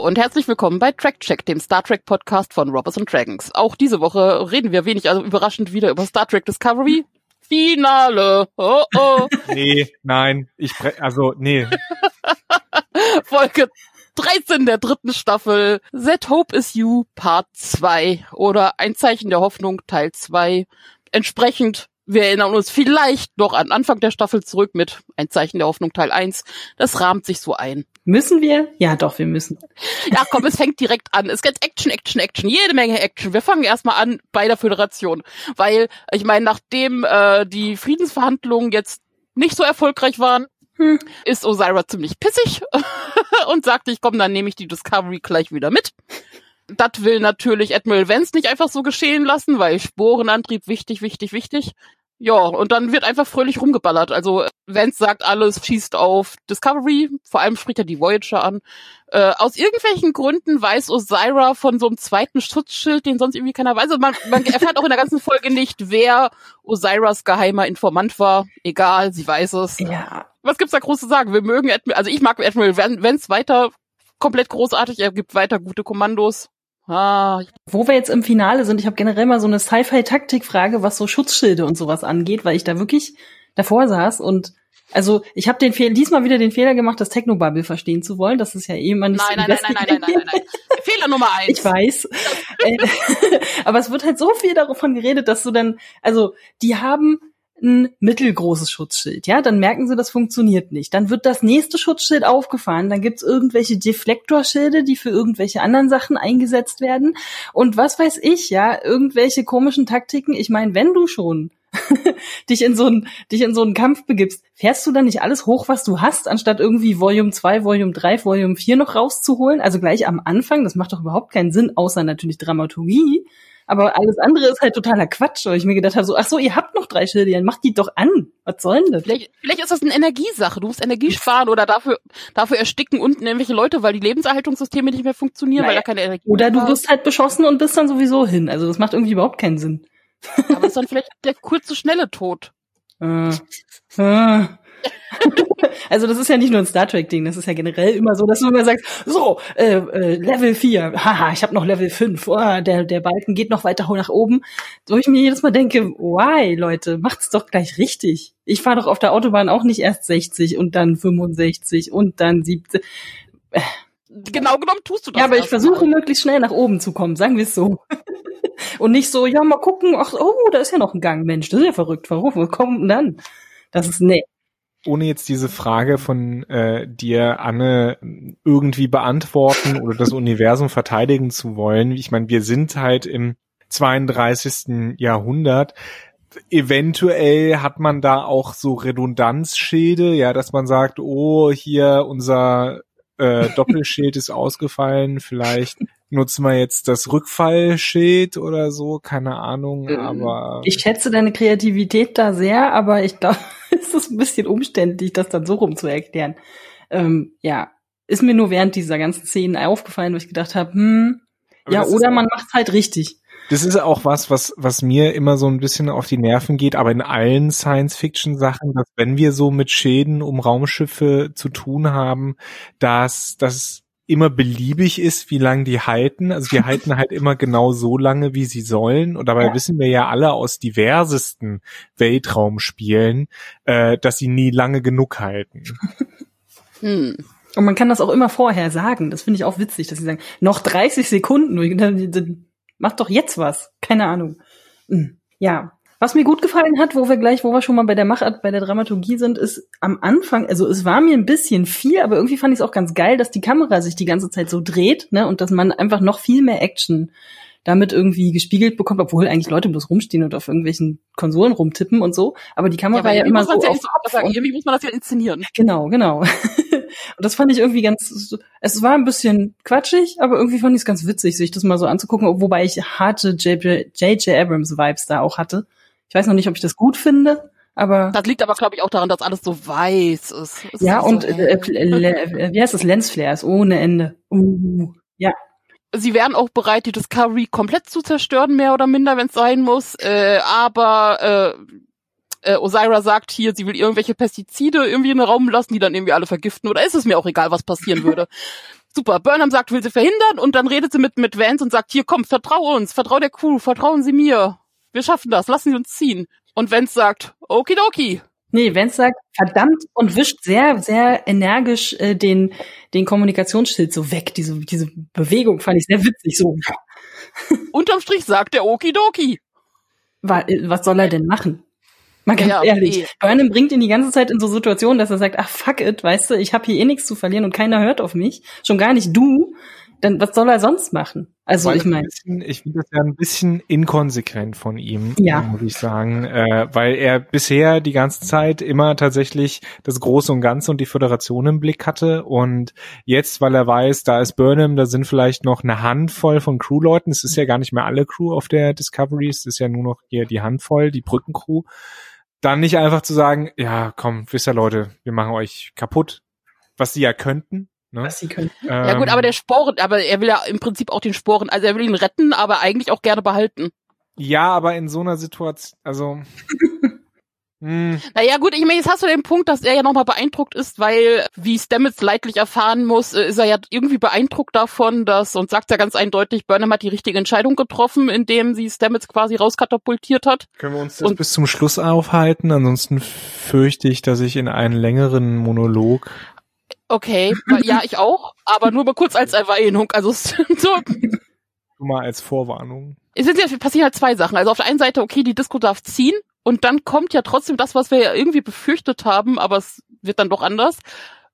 und herzlich willkommen bei Track Check, dem Star Trek Podcast von Robbers and Dragons. Auch diese Woche reden wir wenig, also überraschend wieder über Star Trek Discovery. Finale. Oh oh. Nee, nein, ich also nee. Folge 13 der dritten Staffel That Hope is You Part 2 oder Ein Zeichen der Hoffnung Teil 2. Entsprechend wir erinnern uns vielleicht noch an Anfang der Staffel zurück mit Ein Zeichen der Hoffnung Teil 1. Das rahmt sich so ein. Müssen wir? Ja, doch, wir müssen. Ja, komm, es fängt direkt an. Es gibt Action, Action, Action, jede Menge Action. Wir fangen erstmal an bei der Föderation. Weil, ich meine, nachdem äh, die Friedensverhandlungen jetzt nicht so erfolgreich waren, hm. ist Osira ziemlich pissig und sagt, ich komm, dann nehme ich die Discovery gleich wieder mit. Das will natürlich Admiral Vance nicht einfach so geschehen lassen, weil Sporenantrieb wichtig, wichtig, wichtig. Ja, und dann wird einfach fröhlich rumgeballert. Also Vance sagt alles, schießt auf Discovery, vor allem spricht er die Voyager an. Äh, aus irgendwelchen Gründen weiß Osira von so einem zweiten Schutzschild, den sonst irgendwie keiner weiß. Also man, man erfährt auch in der ganzen Folge nicht, wer Osiras geheimer Informant war. Egal, sie weiß es. Ja. Was gibt's da groß zu sagen? Wir mögen Admiral, also ich mag Admiral Vance weiter komplett großartig, er gibt weiter gute Kommandos. Ah. Wo wir jetzt im Finale sind, ich habe generell mal so eine Sci-Fi-Taktik-Frage, was so Schutzschilde und sowas angeht, weil ich da wirklich davor saß und also ich habe den Fehler, diesmal wieder den Fehler gemacht, das Technobubble verstehen zu wollen. Das ist ja eh immer nicht nein, so nein, nein, nein, nein, nein, nein, nein, nein. Fehler Nummer eins. Ich weiß. Äh, aber es wird halt so viel davon geredet, dass du dann, also die haben ein mittelgroßes Schutzschild. Ja, dann merken sie, das funktioniert nicht. Dann wird das nächste Schutzschild aufgefahren. Dann gibt's irgendwelche Deflektorschilde, die für irgendwelche anderen Sachen eingesetzt werden. Und was weiß ich, ja, irgendwelche komischen Taktiken. Ich meine, wenn du schon dich in so einen dich in so einen Kampf begibst, fährst du dann nicht alles hoch, was du hast, anstatt irgendwie Volume 2, Volume 3, Volume 4 noch rauszuholen? Also gleich am Anfang, das macht doch überhaupt keinen Sinn, außer natürlich Dramaturgie. Aber alles andere ist halt totaler Quatsch, weil ich mir gedacht habe, so, ach so, ihr habt noch drei Schilde, dann macht die doch an. Was soll denn das? Vielleicht, vielleicht ist das eine Energiesache. Du musst Energie sparen oder dafür, dafür ersticken unten irgendwelche Leute, weil die Lebenserhaltungssysteme nicht mehr funktionieren, naja. weil da keine Energie Oder du wirst halt beschossen und bist dann sowieso hin. Also das macht irgendwie überhaupt keinen Sinn. Aber ist dann vielleicht der kurze, schnelle Tod. Äh, äh. also das ist ja nicht nur ein Star Trek-Ding, das ist ja generell immer so, dass du immer sagst, so, äh, äh, Level 4, haha, ich habe noch Level 5, oh, der, der Balken geht noch weiter nach oben. Wo ich mir jedes Mal denke, why, Leute, macht's doch gleich richtig. Ich fahre doch auf der Autobahn auch nicht erst 60 und dann 65 und dann 70. Genau genommen tust du das. Ja, aber ich versuche mal. möglichst schnell nach oben zu kommen, sagen wir es so. und nicht so, ja, mal gucken, ach, oh, da ist ja noch ein Gang, Mensch, das ist ja verrückt, warum, wo kommt denn dann? Das ist, nee ohne jetzt diese Frage von äh, dir, Anne, irgendwie beantworten oder das Universum verteidigen zu wollen. Ich meine, wir sind halt im 32. Jahrhundert. Eventuell hat man da auch so Redundanzschilde, ja, dass man sagt, oh, hier unser äh, Doppelschild ist ausgefallen, vielleicht nutzen wir jetzt das Rückfallschild oder so, keine Ahnung, ähm, aber. Ich schätze deine Kreativität da sehr, aber ich glaube, es ist ein bisschen umständlich, das dann so rum zu erklären. Ähm, ja, ist mir nur während dieser ganzen Szenen aufgefallen, wo ich gedacht habe, hm, aber ja, oder man macht's halt richtig. Das ist auch was, was, was mir immer so ein bisschen auf die Nerven geht, aber in allen Science-Fiction-Sachen, dass wenn wir so mit Schäden um Raumschiffe zu tun haben, dass, dass immer beliebig ist, wie lange die halten. Also die halten halt immer genau so lange, wie sie sollen. Und dabei ja. wissen wir ja alle aus diversesten Weltraumspielen, äh, dass sie nie lange genug halten. Hm. Und man kann das auch immer vorher sagen. Das finde ich auch witzig, dass sie sagen, noch 30 Sekunden. Mach doch jetzt was. Keine Ahnung. Hm. Ja, was mir gut gefallen hat, wo wir gleich, wo wir schon mal bei der Machart, bei der Dramaturgie sind, ist am Anfang, also es war mir ein bisschen viel, aber irgendwie fand ich es auch ganz geil, dass die Kamera sich die ganze Zeit so dreht, ne, und dass man einfach noch viel mehr Action damit irgendwie gespiegelt bekommt, obwohl eigentlich Leute bloß rumstehen und auf irgendwelchen Konsolen rumtippen und so. Aber die Kamera ja, ja immer so ja auf, sagen, irgendwie muss man das ja inszenieren. Genau, genau. und das fand ich irgendwie ganz, es war ein bisschen quatschig, aber irgendwie fand ich es ganz witzig, sich das mal so anzugucken, wobei ich harte J.J. Abrams Vibes da auch hatte. Ich weiß noch nicht, ob ich das gut finde, aber. Das liegt aber, glaube ich, auch daran, dass alles so weiß ist. Es ja, ist und so, äh, äh, wie heißt das? Lensflares ohne Ende. Uh, ja. Sie wären auch bereit, die Discovery komplett zu zerstören, mehr oder minder, wenn es sein muss. Äh, aber äh, äh, Osira sagt hier, sie will irgendwelche Pestizide irgendwie in den Raum lassen, die dann irgendwie alle vergiften. Oder ist es mir auch egal, was passieren würde? Super, Burnham sagt, will sie verhindern und dann redet sie mit, mit Vance und sagt, hier komm, vertrau uns, vertrau der Crew, vertrauen Sie mir. Wir schaffen das, lassen Sie uns ziehen. Und Vance sagt, okidoki. Nee, Vance sagt verdammt und wischt sehr, sehr energisch äh, den, den Kommunikationsschild so weg. Diese, diese Bewegung fand ich sehr witzig. So, Unterm Strich sagt er okidoki. äh, was soll er denn machen? Mal ganz Ja, ehrlich. okay. Burnham bringt ihn die ganze Zeit in so Situationen, dass er sagt, ach fuck it, weißt du, ich habe hier eh nichts zu verlieren und keiner hört auf mich. Schon gar nicht du. Dann was soll er sonst machen? Also Weil ich meine, ich finde das ja ein bisschen inkonsequent von ihm, Ja. muss ich sagen, äh, weil er bisher die ganze Zeit immer tatsächlich das Große und Ganze und die Föderation im Blick hatte und jetzt, weil er weiß, da ist Burnham, da sind vielleicht noch eine Handvoll von Crewleuten, es ist ja gar nicht mehr alle Crew auf der Discovery, es ist ja nur noch hier die Handvoll, die Brückencrew, dann nicht einfach zu sagen, ja, komm, wisst ihr Leute, wir machen euch kaputt, was sie ja könnten. Ne? was sie können. Ja gut, Ähm, aber der Sporen, aber er will ja im Prinzip auch den Sporen, also er will ihn retten, aber eigentlich auch gerne behalten. Ja, aber in so einer Situation, also. hm, Naja gut, ich meine, jetzt hast du den Punkt, dass er ja nochmal beeindruckt ist, weil, wie Stamets leidlich erfahren muss, äh, ist er ja irgendwie beeindruckt davon, dass, und sagt ja ganz eindeutig, Burnham hat die richtige Entscheidung getroffen, indem sie Stamets quasi rauskatapultiert hat. können wir uns das Und- bis zum Schluss aufhalten? Ansonsten fürchte ich, dass ich in einen längeren Monolog. Okay, ja, ich auch, aber nur mal kurz als Erwähnung. Also so, Nur mal als Vorwarnung. es sind ja, passieren halt zwei Sachen. Also auf der einen Seite, okay, die Disco darf ziehen und dann kommt ja trotzdem das, was wir ja irgendwie befürchtet haben, aber es wird dann doch anders.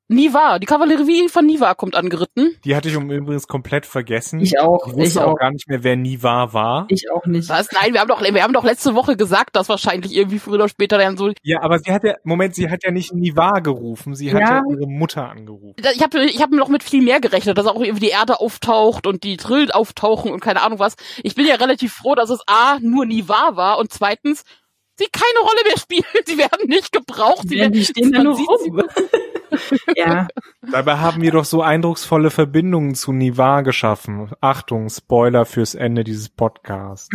Niva, die Kavallerie von Niva kommt angeritten. Die hatte ich um übrigens komplett vergessen. Ich auch, Ich wusste ich auch auch. gar nicht mehr, wer Niva war. Ich auch nicht. Was? Nein, wir haben doch, wir haben doch letzte Woche gesagt, dass wahrscheinlich irgendwie früher oder später dann so. Ja, aber sie hat ja, Moment, sie hat ja nicht Niva gerufen, sie hat Ja. ja ihre Mutter angerufen. Ich habe ich hab noch mit viel mehr gerechnet, dass auch irgendwie die Erde auftaucht und die Drill auftauchen und keine Ahnung was. Ich bin ja relativ froh, dass es A, nur Niva war und zweitens, sie keine Rolle mehr spielen. Sie werden nicht gebraucht. Sie Ja, die werden, stehen da nur rum. ja, Dabei haben wir doch so eindrucksvolle Verbindungen zu Niva geschaffen. Achtung, Spoiler fürs Ende dieses Podcasts.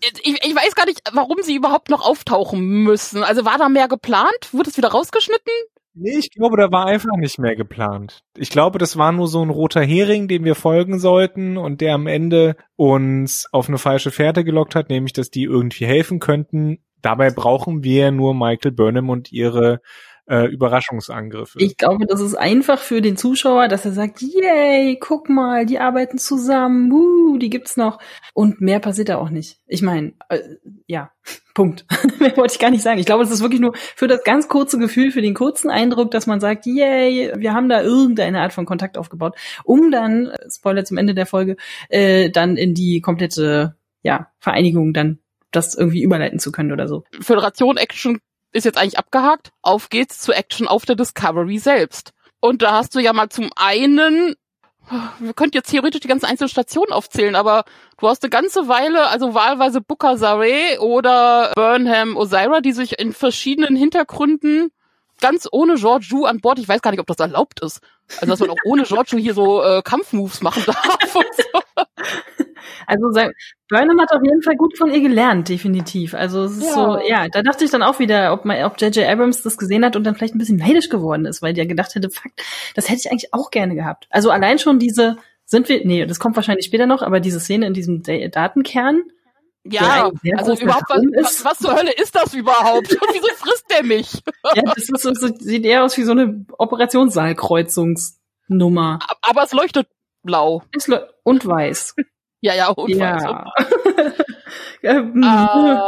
Ich, ich weiß gar nicht, warum sie überhaupt noch auftauchen müssen. Also war da mehr geplant? Wurde es wieder rausgeschnitten? Nee, ich glaube, da war einfach nicht mehr geplant. Ich glaube, das war nur so ein roter Hering, dem wir folgen sollten und der am Ende uns auf eine falsche Fährte gelockt hat, nämlich, dass die irgendwie helfen könnten. Dabei brauchen wir nur Michael Burnham und ihre äh, Überraschungsangriffe. ich glaube, das ist einfach für den Zuschauer, dass er sagt, yay, guck mal, die arbeiten zusammen, uh, die gibt's noch. Und mehr passiert da auch nicht. Ich meine, äh, ja, Punkt. mehr wollte ich gar nicht sagen. Ich glaube, es ist wirklich nur für das ganz kurze Gefühl, für den kurzen Eindruck, dass man sagt, yay, wir haben da irgendeine Art von Kontakt aufgebaut, um dann, äh, Spoiler zum Ende der Folge, äh, dann in die komplette, ja, Vereinigung dann das irgendwie überleiten zu können oder so. Föderation Action ist jetzt eigentlich abgehakt. Auf geht's zu Action auf der Discovery selbst. Und da hast du ja mal zum einen, wir könnten jetzt theoretisch die ganzen einzelnen Stationen aufzählen, aber du hast eine ganze Weile, also wahlweise Booker Saray oder Burnham Osira, die sich in verschiedenen Hintergründen ganz ohne George Ju an Bord, ich weiß gar nicht, ob das erlaubt ist. Also, dass man auch ohne George Ju hier so äh, Kampfmoves machen darf und so. Also sein, Burnham hat auf jeden Fall gut von ihr gelernt, definitiv. Also es ist Ja. so, ja, da dachte ich dann auch wieder, ob man, ob J.J. Abrams das gesehen hat und dann vielleicht ein bisschen neidisch geworden ist, weil der gedacht hätte, fuck, das hätte ich eigentlich auch gerne gehabt. Also allein schon diese, sind wir, nee, das kommt wahrscheinlich später noch, aber diese Szene in diesem Da- Datenkern, Ja, also überhaupt, was, was, was zur Hölle ist das überhaupt? Und wieso frisst der mich? ja, das ist so, sieht eher aus wie so eine Operationssaalkreuzungsnummer. Aber es leuchtet blau. Und weiß. Ja, ja, und weiß. ja. Ähm,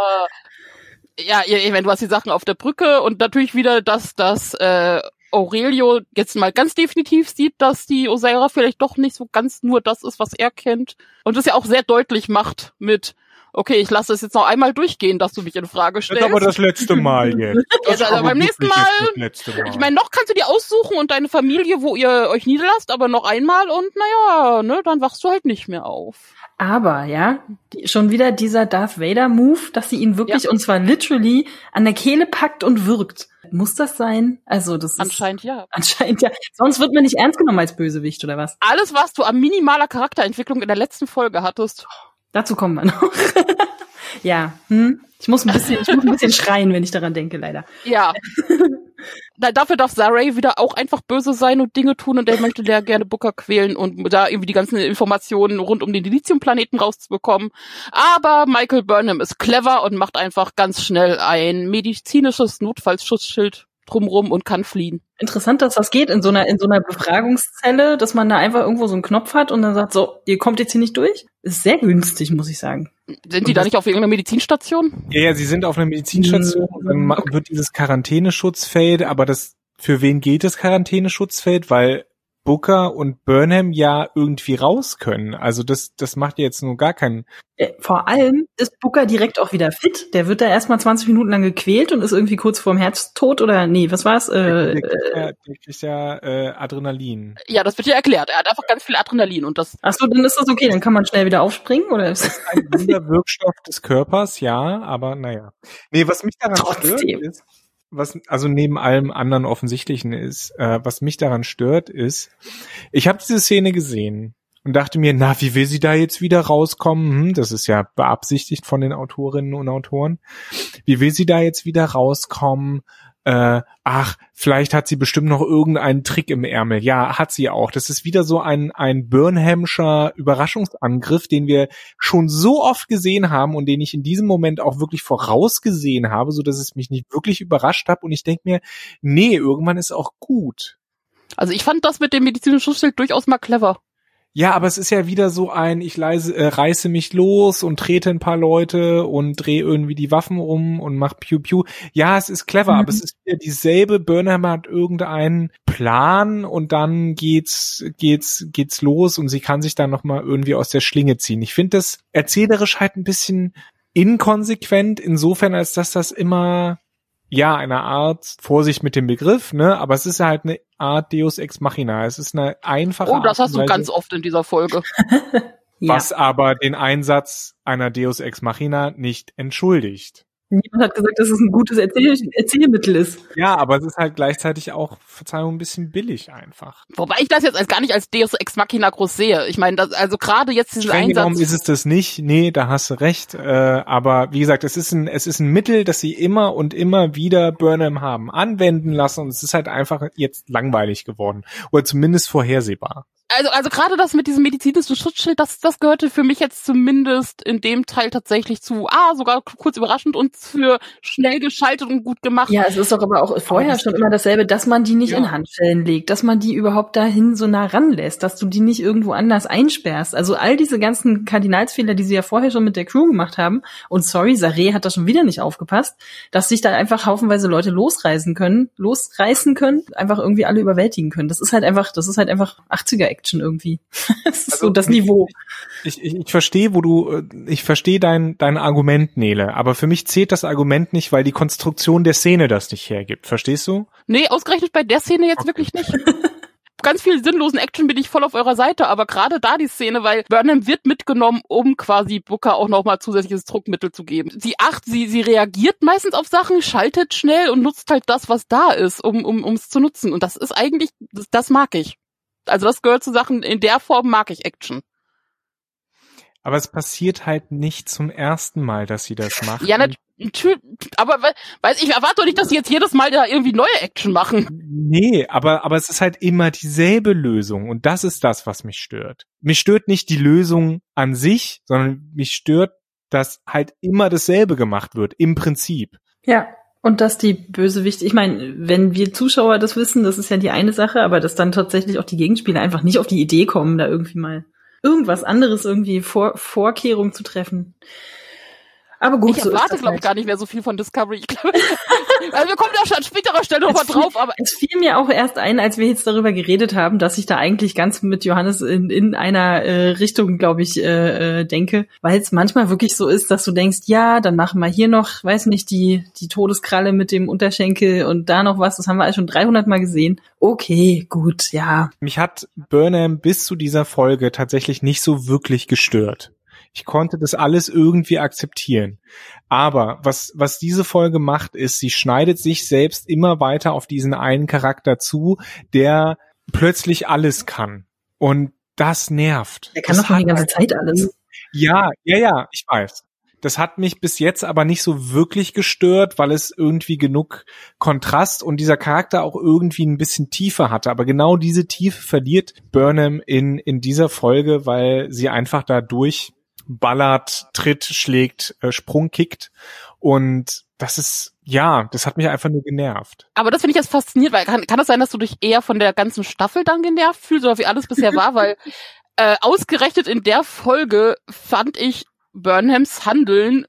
Äh, ja, ich meine, du hast die Sachen auf der Brücke und natürlich wieder, dass das äh, Aurelio jetzt mal ganz definitiv sieht, dass die Osira vielleicht doch nicht so ganz nur das ist, was er kennt. Und das ja auch sehr deutlich macht mit, okay, ich lasse es jetzt noch einmal durchgehen, dass du mich in Frage das stellst. ist aber das letzte Mal jetzt. Das Ja, also aber beim nächsten Mal- Das letzte Mal. ich meine, noch kannst du dir aussuchen und deine Familie, wo ihr euch niederlasst, aber noch einmal und naja, ne, dann wachst du halt nicht mehr auf. Aber, ja, die, schon wieder dieser Darth Vader Move, dass sie ihn wirklich, Ja. und zwar literally, an der Kehle packt und wirkt. Muss das sein? Also, das ist Anscheinend ja. anscheinend ja. Sonst wird man nicht ernst genommen als Bösewicht, oder was? Alles, was du an minimaler Charakterentwicklung in der letzten Folge hattest, Dazu kommen wir noch. ja, hm? Ich muss ein bisschen, ich muss ein bisschen schreien, wenn ich daran denke, leider. ja. da, dafür darf Saray wieder auch einfach böse sein und Dinge tun und der möchte der gerne Booker quälen und da irgendwie die ganzen Informationen rund um den Lithium-Planeten rauszubekommen. Aber Michael Burnham ist clever und macht einfach ganz schnell ein medizinisches Notfallschutzschild drumrum und kann fliehen. Interessant, dass das geht in so einer in so einer Befragungszelle, dass man da einfach irgendwo so einen Knopf hat und dann sagt so, ihr kommt jetzt hier nicht durch. Ist sehr günstig, muss ich sagen. Sind die da nicht auf irgendeiner Medizinstation? Ja, ja, sie sind auf einer Medizinstation. Dann okay. wird dieses Quarantäneschutzfeld, aber das für wen gilt das Quarantäneschutzfeld? Weil Booker und Burnham ja irgendwie raus können. Also das, das macht ja jetzt nur gar keinen. Äh, Vor allem ist Booker direkt auch wieder fit. Der wird da erstmal 20 Minuten lang gequält und ist irgendwie kurz vorm Herztod oder nee, was war's? Der Äh, kriegt ja, der kriegt ja äh, Adrenalin. Ja, das wird ja erklärt. Er hat einfach ganz viel Adrenalin und das ach so, dann ist das okay, dann kann man schnell wieder aufspringen oder ist Ein Wunderwirkstoff des Körpers, ja, aber naja. Nee, was mich daran Trotzdem. stört ist, was also neben allem anderen Offensichtlichen ist, äh, was mich daran stört, ist, ich habe diese Szene gesehen und dachte mir, na, wie will sie da jetzt wieder rauskommen? Hm, das ist ja beabsichtigt von den Autorinnen und Autoren. Wie will sie da jetzt wieder rauskommen? Äh, ach, vielleicht hat sie bestimmt noch irgendeinen Trick im Ärmel. Ja, hat sie auch. Das ist wieder so ein, ein Burnhamscher Überraschungsangriff, den wir schon so oft gesehen haben und den ich in diesem Moment auch wirklich vorausgesehen habe, so dass es mich nicht wirklich überrascht hat. Und ich denke mir, nee, irgendwann ist auch gut. Also ich fand das mit dem medizinischen Schutzschild durchaus mal clever. Ja, aber es ist ja wieder so ein, ich leise, äh, reiße mich los und trete ein paar Leute und drehe irgendwie die Waffen um und mach Piu Piu. Ja, es ist clever, Mhm. aber es ist wieder dieselbe. Burnham hat irgendeinen Plan und dann geht's, geht's, geht's los und sie kann sich dann nochmal irgendwie aus der Schlinge ziehen. Ich finde das erzählerisch halt ein bisschen inkonsequent, insofern als dass das immer ja, eine Art, Vorsicht mit dem Begriff, ne, aber es ist halt eine Art Deus Ex Machina. Es ist eine einfache Oh, das Art hast du ganz oft in dieser Folge. ja. was aber den Einsatz einer Deus Ex Machina nicht entschuldigt. Niemand hat gesagt, dass es ein gutes Erzähl Erzählmittel ist. Ja, aber es ist halt gleichzeitig auch, Verzeihung, ein bisschen billig einfach. Wobei ich das jetzt als gar nicht als Deus Ex Machina groß sehe. Ich meine, das, also gerade jetzt diesen Streng Einsatz. ist es das nicht. Nee, da hast du recht. Äh, aber wie gesagt, es ist ein, es ist ein Mittel, das sie immer und immer wieder Burnham haben anwenden lassen und es ist halt einfach jetzt langweilig geworden. Oder zumindest vorhersehbar. Also, also gerade das mit diesem medizinischen Schutzschild, das, das gehörte für mich jetzt zumindest in dem Teil tatsächlich zu, ah, sogar kurz überraschend und für schnell geschaltet und gut gemacht. Ja, es ist doch aber auch vorher das- schon immer dasselbe, dass man die nicht Ja. in Handschellen legt, dass man die überhaupt dahin so nah ranlässt, dass du die nicht irgendwo anders einsperrst. Also all diese ganzen Kardinalsfehler, die sie ja vorher schon mit der Crew gemacht haben, und sorry, Saré hat da schon wieder nicht aufgepasst, dass sich da einfach haufenweise Leute losreißen können, losreißen können, einfach irgendwie alle überwältigen können. Das ist halt einfach, das ist halt einfach 80er Action irgendwie. das ist Also, so das Niveau. Ich, ich, ich verstehe, wo du, äh, ich verstehe dein, dein Argument, Nele, aber für mich zählt das Argument nicht, weil die Konstruktion der Szene das nicht hergibt. Verstehst du? Nee, ausgerechnet bei der Szene jetzt wirklich nicht. Ganz viel sinnlosen Action bin ich voll auf eurer Seite, aber gerade da die Szene, weil Burnham wird mitgenommen, um quasi Booker auch nochmal zusätzliches Druckmittel zu geben. Sie acht, sie, sie reagiert meistens auf Sachen, schaltet schnell und nutzt halt das, was da ist, um, um, ums zu nutzen. Und das ist eigentlich, das, das mag ich. Also das gehört zu Sachen, in der Form mag ich Action. Aber es passiert halt nicht zum ersten Mal, dass sie das macht. Ja, nat- natürlich, aber we- weiß ich erwarte doch nicht, dass sie jetzt jedes Mal da irgendwie neue Action machen. Nee, aber, aber es ist halt immer dieselbe Lösung und das ist das, was mich stört. Mich stört nicht die Lösung an sich, sondern mich stört, dass halt immer dasselbe gemacht wird, im Prinzip. Ja. Und dass die Bösewichte, ich meine, wenn wir Zuschauer das wissen, das ist ja die eine Sache, aber dass dann tatsächlich auch die Gegenspieler einfach nicht auf die Idee kommen, da irgendwie mal irgendwas anderes irgendwie vor Vorkehrung zu treffen. Aber gut, ich erwarte, glaube halt. ich, gar nicht mehr so viel von Discovery. Ich glaube, also wir kommen da schon an späterer Stelle nochmal Es fiel- drauf, aber Es fiel mir auch erst ein, als wir jetzt darüber geredet haben, dass ich da eigentlich ganz mit Johannes in, in einer äh, Richtung, glaube ich, äh, äh, denke, weil es manchmal wirklich so ist, dass du denkst, ja, dann machen wir hier noch, weiß nicht, die die Todeskralle mit dem Unterschenkel und da noch was, das haben wir schon 300 Mal gesehen. Okay, gut, ja. Mich hat Burnham bis zu dieser Folge tatsächlich nicht so wirklich gestört. Ich konnte das alles irgendwie akzeptieren. Aber was, was diese Folge macht, ist, sie schneidet sich selbst immer weiter auf diesen einen Charakter zu, der plötzlich alles kann. Und das nervt. Der kann das doch die ganze Zeit alles. Ja, ja, ja, ich weiß. Das hat mich bis jetzt aber nicht so wirklich gestört, weil es irgendwie genug Kontrast und dieser Charakter auch irgendwie ein bisschen Tiefe hatte. Aber genau diese Tiefe verliert Burnham in, in dieser Folge, weil sie einfach dadurch ballert, tritt, schlägt, äh, Sprung kickt und das ist, ja, das hat mich einfach nur genervt. Aber das finde ich jetzt faszinierend, weil kann, kann das sein, dass du dich eher von der ganzen Staffel dann genervt fühlst, oder wie alles bisher war, weil äh, ausgerechnet in der Folge fand ich Burnhams Handeln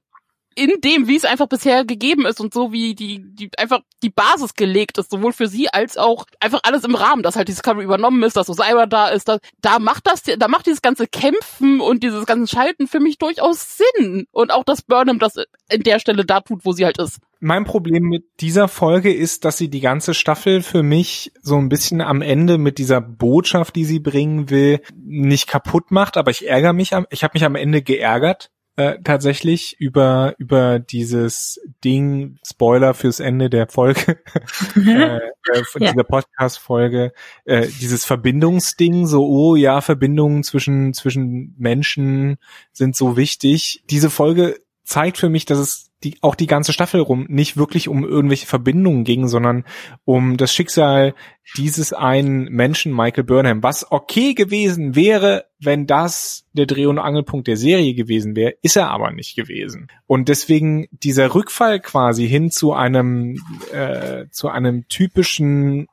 in dem, wie es einfach bisher gegeben ist und so wie die, die einfach die Basis gelegt ist, sowohl für sie als auch einfach alles im Rahmen, dass halt die Discovery übernommen ist, dass Osira da ist, da, da macht das, da macht dieses ganze Kämpfen und dieses ganze Schalten für mich durchaus Sinn. Und auch, dass Burnham das in der Stelle da tut, wo sie halt ist. Mein Problem mit dieser Folge ist, dass sie die ganze Staffel für mich so ein bisschen am Ende mit dieser Botschaft, die sie bringen will, nicht kaputt macht, aber ich ärgere mich am, ich habe mich am Ende geärgert, äh, tatsächlich über über dieses Ding Spoiler fürs Ende der Folge äh, äh, von Ja. dieser Podcast Folge äh, dieses Verbindungsding so oh ja Verbindungen zwischen zwischen Menschen sind so wichtig diese Folge zeigt für mich dass es die auch die ganze Staffel rum nicht wirklich um irgendwelche Verbindungen ging sondern um das Schicksal dieses einen Menschen, Michael Burnham, was okay gewesen wäre, wenn das der Dreh- und Angelpunkt der Serie gewesen wäre, ist er aber nicht gewesen. Und deswegen dieser Rückfall quasi hin zu einem, äh, zu einem typischen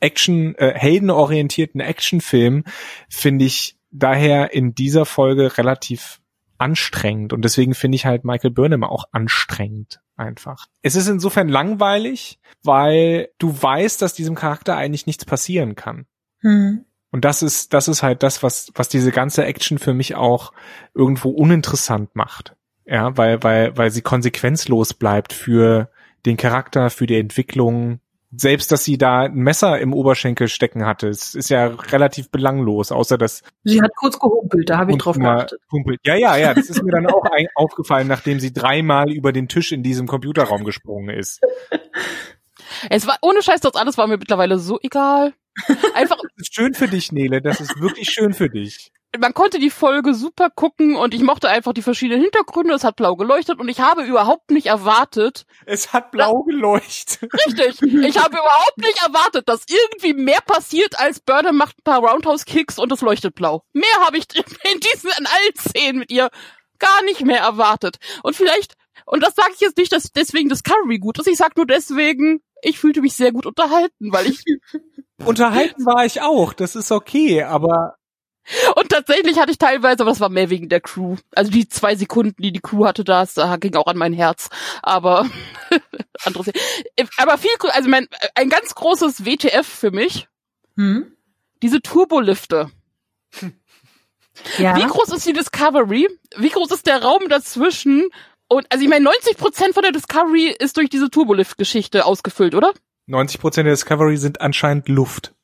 Action, äh, heldenorientierten Actionfilm, finde ich daher in dieser Folge relativ anstrengend. Und deswegen finde ich halt Michael Burnham auch anstrengend einfach. Es ist insofern langweilig, weil du weißt, dass diesem Charakter eigentlich nichts passieren kann. Hm. Und das ist, das ist halt das, was, was diese ganze Action für mich auch irgendwo uninteressant macht. Ja, weil, weil, weil sie konsequenzlos bleibt für den Charakter, für die Entwicklung. Selbst, dass sie da ein Messer im Oberschenkel stecken hatte, es ist ja relativ belanglos, außer dass Sie hat kurz gehumpelt, da habe ich drauf geachtet. Kumpel. Ja, ja, ja, das ist mir dann auch ein, aufgefallen, nachdem sie dreimal über den Tisch in diesem Computerraum gesprungen ist. Es war ohne Scheiß, das alles war mir mittlerweile so egal. Einfach, Das ist schön für dich, Nele, das ist wirklich schön für dich. man konnte die Folge super gucken und ich mochte einfach die verschiedenen Hintergründe. Es hat blau geleuchtet und ich habe überhaupt nicht erwartet, Es hat blau geleuchtet. richtig, ich habe überhaupt nicht erwartet, dass irgendwie mehr passiert als Burnham macht ein paar Roundhouse-Kicks und es leuchtet blau. Mehr habe ich in diesen, in allen Szenen mit ihr gar nicht mehr erwartet. Und vielleicht, und das sage ich jetzt nicht, dass deswegen Discovery gut ist, ich sag nur deswegen, ich fühlte mich sehr gut unterhalten, weil ich Unterhalten war ich auch, das ist okay, aber Und tatsächlich hatte ich teilweise, aber das war mehr wegen der Crew. Also die zwei Sekunden, die die Crew hatte, das da ging auch an mein Herz. Aber anderes. Aber viel, also mein, ein ganz großes WTF für mich. Hm? Diese Turbolifte. Ja. Wie groß ist die Discovery? Wie groß ist der Raum dazwischen? Und also ich meine, 90 Prozent von der Discovery ist durch diese Turbolift-Geschichte ausgefüllt, oder? 90 Prozent der Discovery sind anscheinend Luft.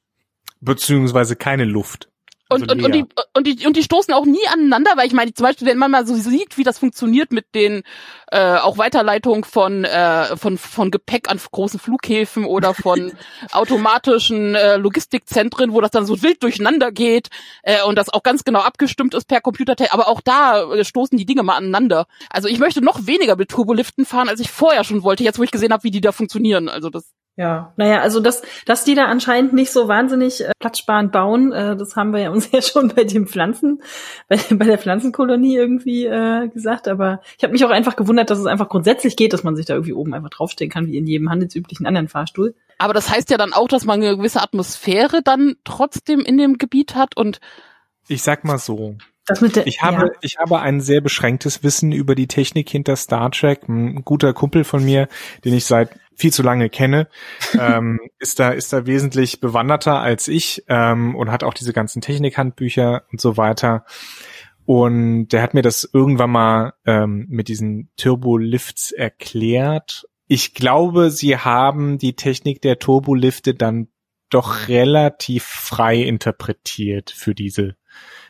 Beziehungsweise keine Luft. Also Und, und, und, die, und, die, und die stoßen auch nie aneinander, weil ich meine, zum Beispiel, wenn man mal so sieht, wie das funktioniert mit den äh, auch Weiterleitung von, äh, von, von Gepäck an großen Flughäfen oder von automatischen äh, Logistikzentren, wo das dann so wild durcheinander geht äh, und das auch ganz genau abgestimmt ist per Computer, aber auch da äh, stoßen die Dinge mal aneinander. Also ich möchte noch weniger mit Turboliften fahren, als ich vorher schon wollte, jetzt wo ich gesehen habe, wie die da funktionieren. Also das Ja, naja, also dass, dass die da anscheinend nicht so wahnsinnig äh, platzsparend bauen, äh, das haben wir ja uns ja schon bei den Pflanzen, bei, bei der Pflanzenkolonie irgendwie äh, gesagt. Aber ich habe mich auch einfach gewundert, dass es einfach grundsätzlich geht, dass man sich da irgendwie oben einfach draufstellen kann, wie in jedem handelsüblichen anderen Fahrstuhl. Aber das heißt ja dann auch, dass man eine gewisse Atmosphäre dann trotzdem in dem Gebiet hat und Ich sag mal so. Der, Ich habe, ja. ich habe ein sehr beschränktes Wissen über die Technik hinter Star Trek. Ein guter Kumpel von mir, den ich seit viel zu lange kenne, ähm, ist da, ist da wesentlich bewanderter als ich ähm, und hat auch diese ganzen Technikhandbücher und so weiter. Und der hat mir das irgendwann mal ähm, mit diesen Turbolifts erklärt. Ich glaube, sie haben die Technik der Turbolifte dann doch relativ frei interpretiert für diese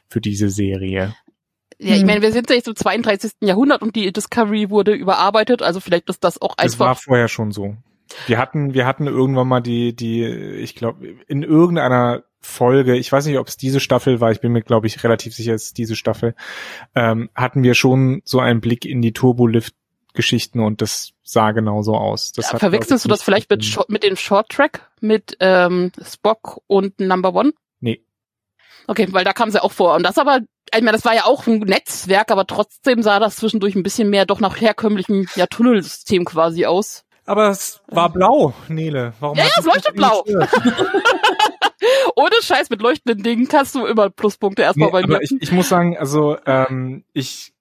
für diese Serie. Ja, ich Hm. meine, wir sind ja jetzt im 32. Jahrhundert und die Discovery wurde überarbeitet, also vielleicht ist das auch Es war einfach. vorher schon so. Wir hatten, wir hatten irgendwann mal die, die, ich glaube, in irgendeiner Folge, ich weiß nicht, ob es diese Staffel war, ich bin mir, glaube ich, relativ sicher, es ist diese Staffel, ähm, hatten wir schon so einen Blick in die Turbolift-Geschichten und das sah genauso aus. Das Ja, hat, verwechselst du das vielleicht mit, mit dem Short Track mit ähm, Spock und Number One? Okay, weil da kam sie auch vor. Und das aber, ich meine, das war ja auch ein Netzwerk, aber trotzdem sah das zwischendurch ein bisschen mehr doch nach herkömmlichem ja, Tunnelsystem quasi aus. Aber es war blau, Nele. Warum Ja, ja, es leuchtet blau. Ohne Scheiß mit leuchtenden Dingen kannst du immer Pluspunkte erstmal Nee, bei mir. aber ich, ich muss sagen, also ähm, ich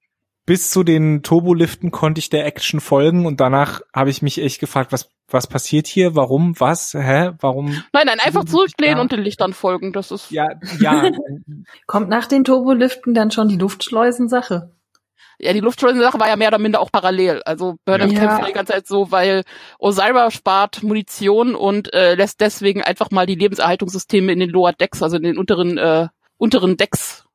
bis zu den Turboliften konnte ich der Action folgen und danach habe ich mich echt gefragt, was was passiert hier? Warum? Was? Hä? Warum? nein, nein, einfach zurücklehnen Ja. und den Lichtern folgen. Das ist Ja, ja. Kommt nach den Turboliften dann schon die Luftschleusen-Sache? Ja, die Luftschleusen-Sache war ja mehr oder minder auch parallel. Also Burnham Ja. kämpft die ganze Zeit so, weil Osira spart Munition und äh, lässt deswegen einfach mal die Lebenserhaltungssysteme in den Lower Decks, also in den unteren äh, unteren Decks.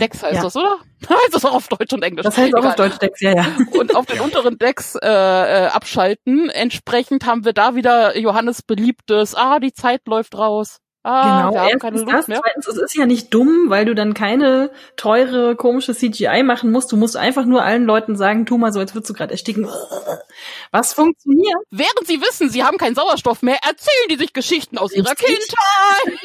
Decks heißt Ja. das, oder? heißt das auch auf Deutsch und Englisch. Das heißt auch Egal. auf Deutsch Dex, ja, ja. und auf den unteren Decks äh, äh, abschalten. Entsprechend haben wir da wieder Johannes beliebtes, ah, die Zeit läuft raus. Ah, Genau, wir haben keine erstens Luft das, mehr. zweitens, es ist ja nicht dumm, weil du dann keine teure, komische CGI machen musst. Du musst einfach nur allen Leuten sagen, tu mal so, als würdest du gerade ersticken. Was funktioniert? Während sie wissen, sie haben keinen Sauerstoff mehr, erzählen die sich Geschichten aus ihrer. Kindheit.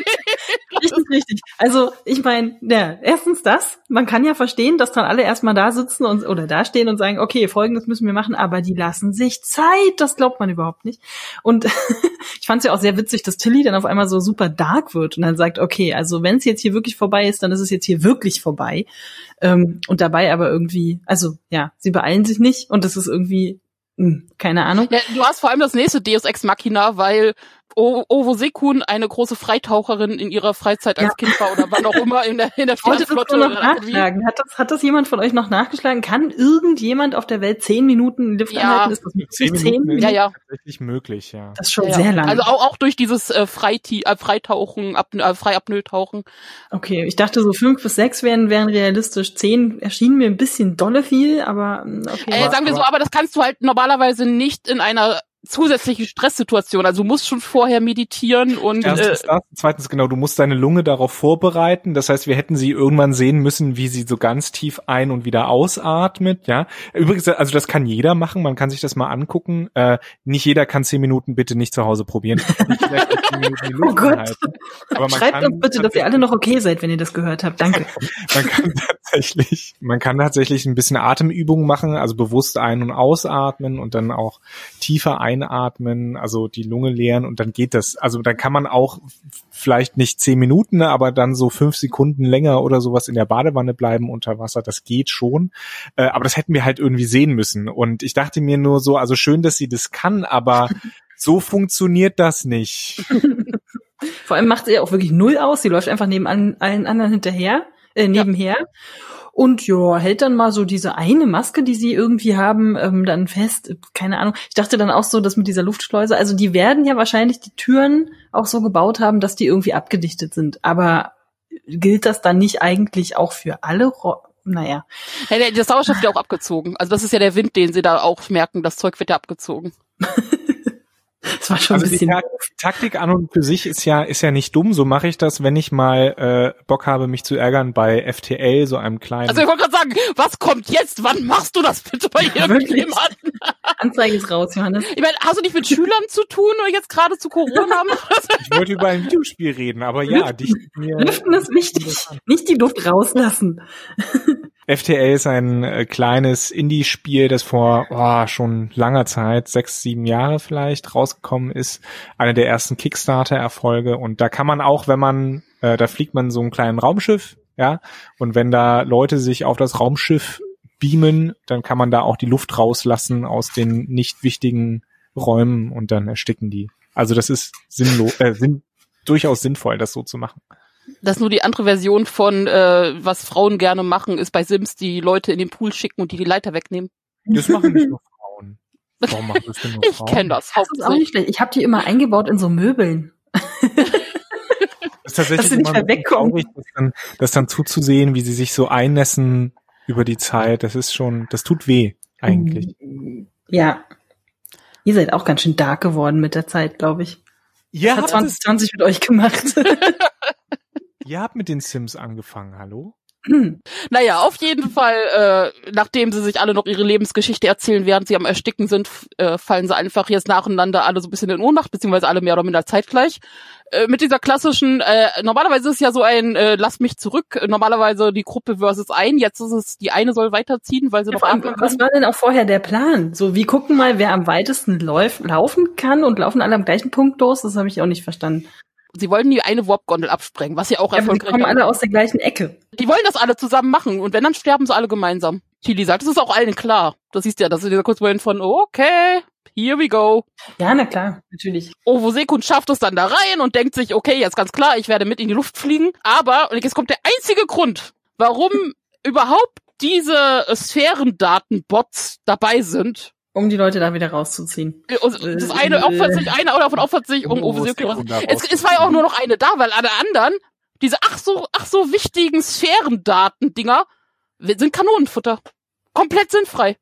Richtig, richtig. Also, ich meine, ja, erstens das. Man kann ja verstehen, dass dann alle erstmal da sitzen und, oder da stehen und sagen, okay, folgendes müssen wir machen, aber die lassen sich Zeit. Das glaubt man überhaupt nicht. Und ich fand es ja auch sehr witzig, dass Tilly dann auf einmal so super dark wird und dann sagt, okay, also wenn es jetzt hier wirklich vorbei ist, dann ist es jetzt hier wirklich vorbei. Ähm, und dabei aber irgendwie, also ja, sie beeilen sich nicht und das ist irgendwie, hm, keine Ahnung. Ja, du hast vor allem das nächste Deus Ex Machina, weil Ovo Sekun eine große Freitaucherin in ihrer Freizeit als Ja. Kind war oder wann auch immer in der, in der nur noch nachschlagen. Hat das, hat das jemand von euch noch nachgeschlagen? Kann irgendjemand auf der Welt zehn Minuten Lift Ja. anhalten? Ist das wirklich zehn Minuten? Ja, ja. tatsächlich möglich, ja. Das ist schon Ja, sehr lang. Also auch, auch durch dieses äh, Freiti äh, Freitauchen, ab, äh, Freiapnoe-Tauchen. okay, ich dachte so fünf bis sechs wären, wären realistisch. Zehn erschien mir ein bisschen dolle viel, aber mm, okay. Äh, sagen wir so, aber das kannst du halt normalerweise nicht in einer zusätzlichen Stresssituation. Also du musst schon vorher meditieren und äh, Erstens das, zweitens genau, du musst deine Lunge darauf vorbereiten. Das heißt, wir hätten sie irgendwann sehen müssen, wie sie so ganz tief ein- und wieder ausatmet. Ja, übrigens, also das kann jeder machen. Man kann sich das mal angucken. Äh, nicht jeder kann zehn Minuten bitte nicht zu Hause probieren. Oh Gott. anhalten. Aber man Schreibt kann uns bitte, dass ihr alle noch okay seid, wenn ihr das gehört habt. Danke. man kann tatsächlich, man kann tatsächlich ein bisschen Atemübungen machen, also bewusst ein- und ausatmen und dann auch tiefer einatmen, also die Lunge leeren und dann geht das. Also dann kann man auch vielleicht nicht zehn Minuten, aber dann so fünf Sekunden länger oder sowas in der Badewanne bleiben unter Wasser. Das geht schon. Äh, aber das hätten wir halt irgendwie sehen müssen. Und ich dachte mir nur so, also schön, dass sie das kann, aber so funktioniert das nicht. Vor allem macht sie ja auch wirklich null aus. Sie läuft einfach neben allen anderen hinterher, äh, nebenher. Und ja, hält dann mal so diese eine Maske, die sie irgendwie haben, ähm, dann fest. Keine Ahnung. Ich dachte dann auch so, dass mit dieser Luftschleuse, also die werden ja wahrscheinlich die Türen auch so gebaut haben, dass die irgendwie abgedichtet sind. Aber gilt das dann nicht eigentlich auch für alle? Ro naja. ja, der, der Sauerstoff wird ja auch abgezogen. Also das ist ja der Wind, den sie da auch merken. Das Zeug wird ja abgezogen. Das war schon Also ein die bisschen. Ta Taktik an und für sich ist ja ist ja nicht dumm. So mache ich das, wenn ich mal äh, Bock habe, mich zu ärgern bei FTL, so einem kleinen. Also ich wollte gerade sagen, was kommt jetzt? Wann machst du das bitte bei irgendjemandem? Anzeige ist raus, Johannes. Ich meine, hast du nicht mit Schülern zu tun oder jetzt gerade zu Corona? ich wollte über ein Videospiel reden, aber ja, dich mir. Lüften ist wichtig. Nicht die Luft rauslassen. FTL ist ein äh, kleines Indie-Spiel, das vor oh, schon langer Zeit, sechs, sieben Jahre vielleicht, rausgekommen ist. Einer der ersten Kickstarter-Erfolge. Und da kann man auch, wenn man, äh, da fliegt man so einen kleinen Raumschiff, ja, und wenn da Leute sich auf das Raumschiff beamen, dann kann man da auch die Luft rauslassen aus den nicht wichtigen Räumen und dann ersticken die. Also das ist sinnlos, äh, sinn, durchaus sinnvoll, das so zu machen. Das ist nur die andere Version von, äh, was Frauen gerne machen, ist bei Sims die Leute in den Pool schicken und die die Leiter wegnehmen. Das machen nicht nur Frauen. Warum machen das denn nur Ich Frauen? kenne das Das ist auch nicht schlecht. Ich habe die immer eingebaut in so Möbeln. Das ist tatsächlich dass sie nicht immer mehr wegkommen. traurig, das dann, das dann zuzusehen, wie sie sich so einnässen über die Zeit. Das ist schon, das tut weh, eigentlich. Ja. Ihr seid auch ganz schön dark geworden mit der Zeit, glaube ich. Ja, Hat 2020 mit euch gemacht. Ihr habt mit den Sims angefangen, hallo? Naja, auf jeden Fall, äh, nachdem sie sich alle noch ihre Lebensgeschichte erzählen, während sie am Ersticken sind, äh, fallen sie einfach jetzt nacheinander alle so ein bisschen in Ohnmacht, beziehungsweise alle mehr oder minder zeitgleich. Äh, mit dieser klassischen, äh, normalerweise ist es ja so ein äh, Lass mich zurück, normalerweise die Gruppe versus ein, jetzt ist es, die eine soll weiterziehen, weil sie Ja, noch allem, was war denn auch vorher der Plan? So, wir gucken mal, wer am weitesten läuft, laufen kann und laufen alle am gleichen Punkt los? Das habe ich auch nicht verstanden. Sie wollten die eine Warp-Gondel absprengen, was ja auch Ja, aber die erfolgreich kommen alle aus der gleichen Ecke. Die wollen das alle zusammen machen und wenn, dann sterben sie alle gemeinsam. Chili sagt, es ist auch allen klar. Das siehst du ja, das ist dieser kurz Moment von, okay, here we go. Ja, na klar, natürlich. Ovo Sekund schafft es dann da rein und denkt sich, okay, jetzt ganz klar, ich werde mit in die Luft fliegen. Aber, und jetzt kommt der einzige Grund, warum überhaupt diese Sphärendatenbots dabei sind. Um die Leute da wieder rauszuziehen. Das eine opfert sich, einer davon opfert sich, um Um. Sekund da Es, es war ja auch nur noch eine da, weil alle anderen, diese ach so, ach so wichtigen Sphärendatendinger, sind Kanonenfutter. Komplett sinnfrei.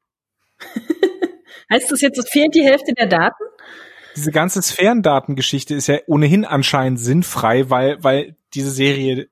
Heißt das jetzt, es fehlt die Hälfte der Daten? Diese ganze Sphärendatengeschichte ist ja ohnehin anscheinend sinnfrei, weil, weil diese Serie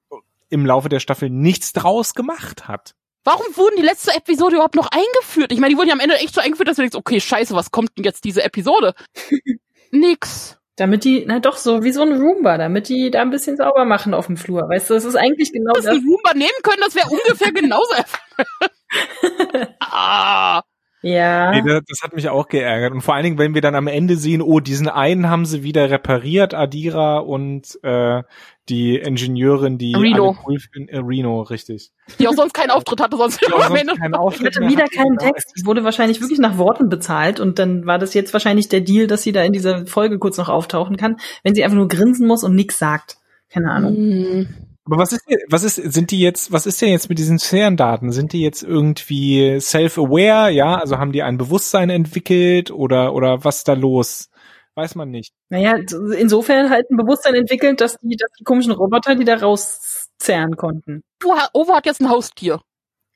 im Laufe der Staffel nichts draus gemacht hat. Warum wurden die letzte Episode überhaupt noch eingeführt? Ich meine, die wurden ja am Ende echt so eingeführt, dass du denkst, okay, scheiße, was kommt denn jetzt diese Episode? Nix. Damit die, na doch, so wie so ein Roomba, damit die da ein bisschen sauber machen auf dem Flur. Weißt du, das ist eigentlich genau Das das. ein Roomba nehmen können, das wäre ungefähr genauso erfolgreich. ah, Ja. Nee, das, das hat mich auch geärgert. Und vor allen Dingen, wenn wir dann am Ende sehen, oh, diesen einen haben sie wieder repariert, Adira und äh, die Ingenieurin, die Reno. alle cool finden- äh, Reno, richtig. die auch sonst keinen Auftritt hatte, sonst Die auch sonst keinen Auftritt hatte wieder keinen. Text. Die wurde wahrscheinlich wirklich nach Worten bezahlt und dann war das jetzt wahrscheinlich der Deal, dass sie da in dieser Folge kurz noch auftauchen kann, wenn sie einfach nur grinsen muss und nichts sagt. Keine Ahnung. Hm. Aber was ist, was ist, sind die jetzt, was ist denn jetzt mit diesen Sphärendaten? Sind die jetzt irgendwie self-aware, ja? Also haben die ein Bewusstsein entwickelt oder, oder was ist da los? Weiß man nicht. Naja, insofern halt ein Bewusstsein entwickelt, dass die, dass die komischen Roboter die da rauszerren konnten. Du, Ovo hat jetzt ein Haustier.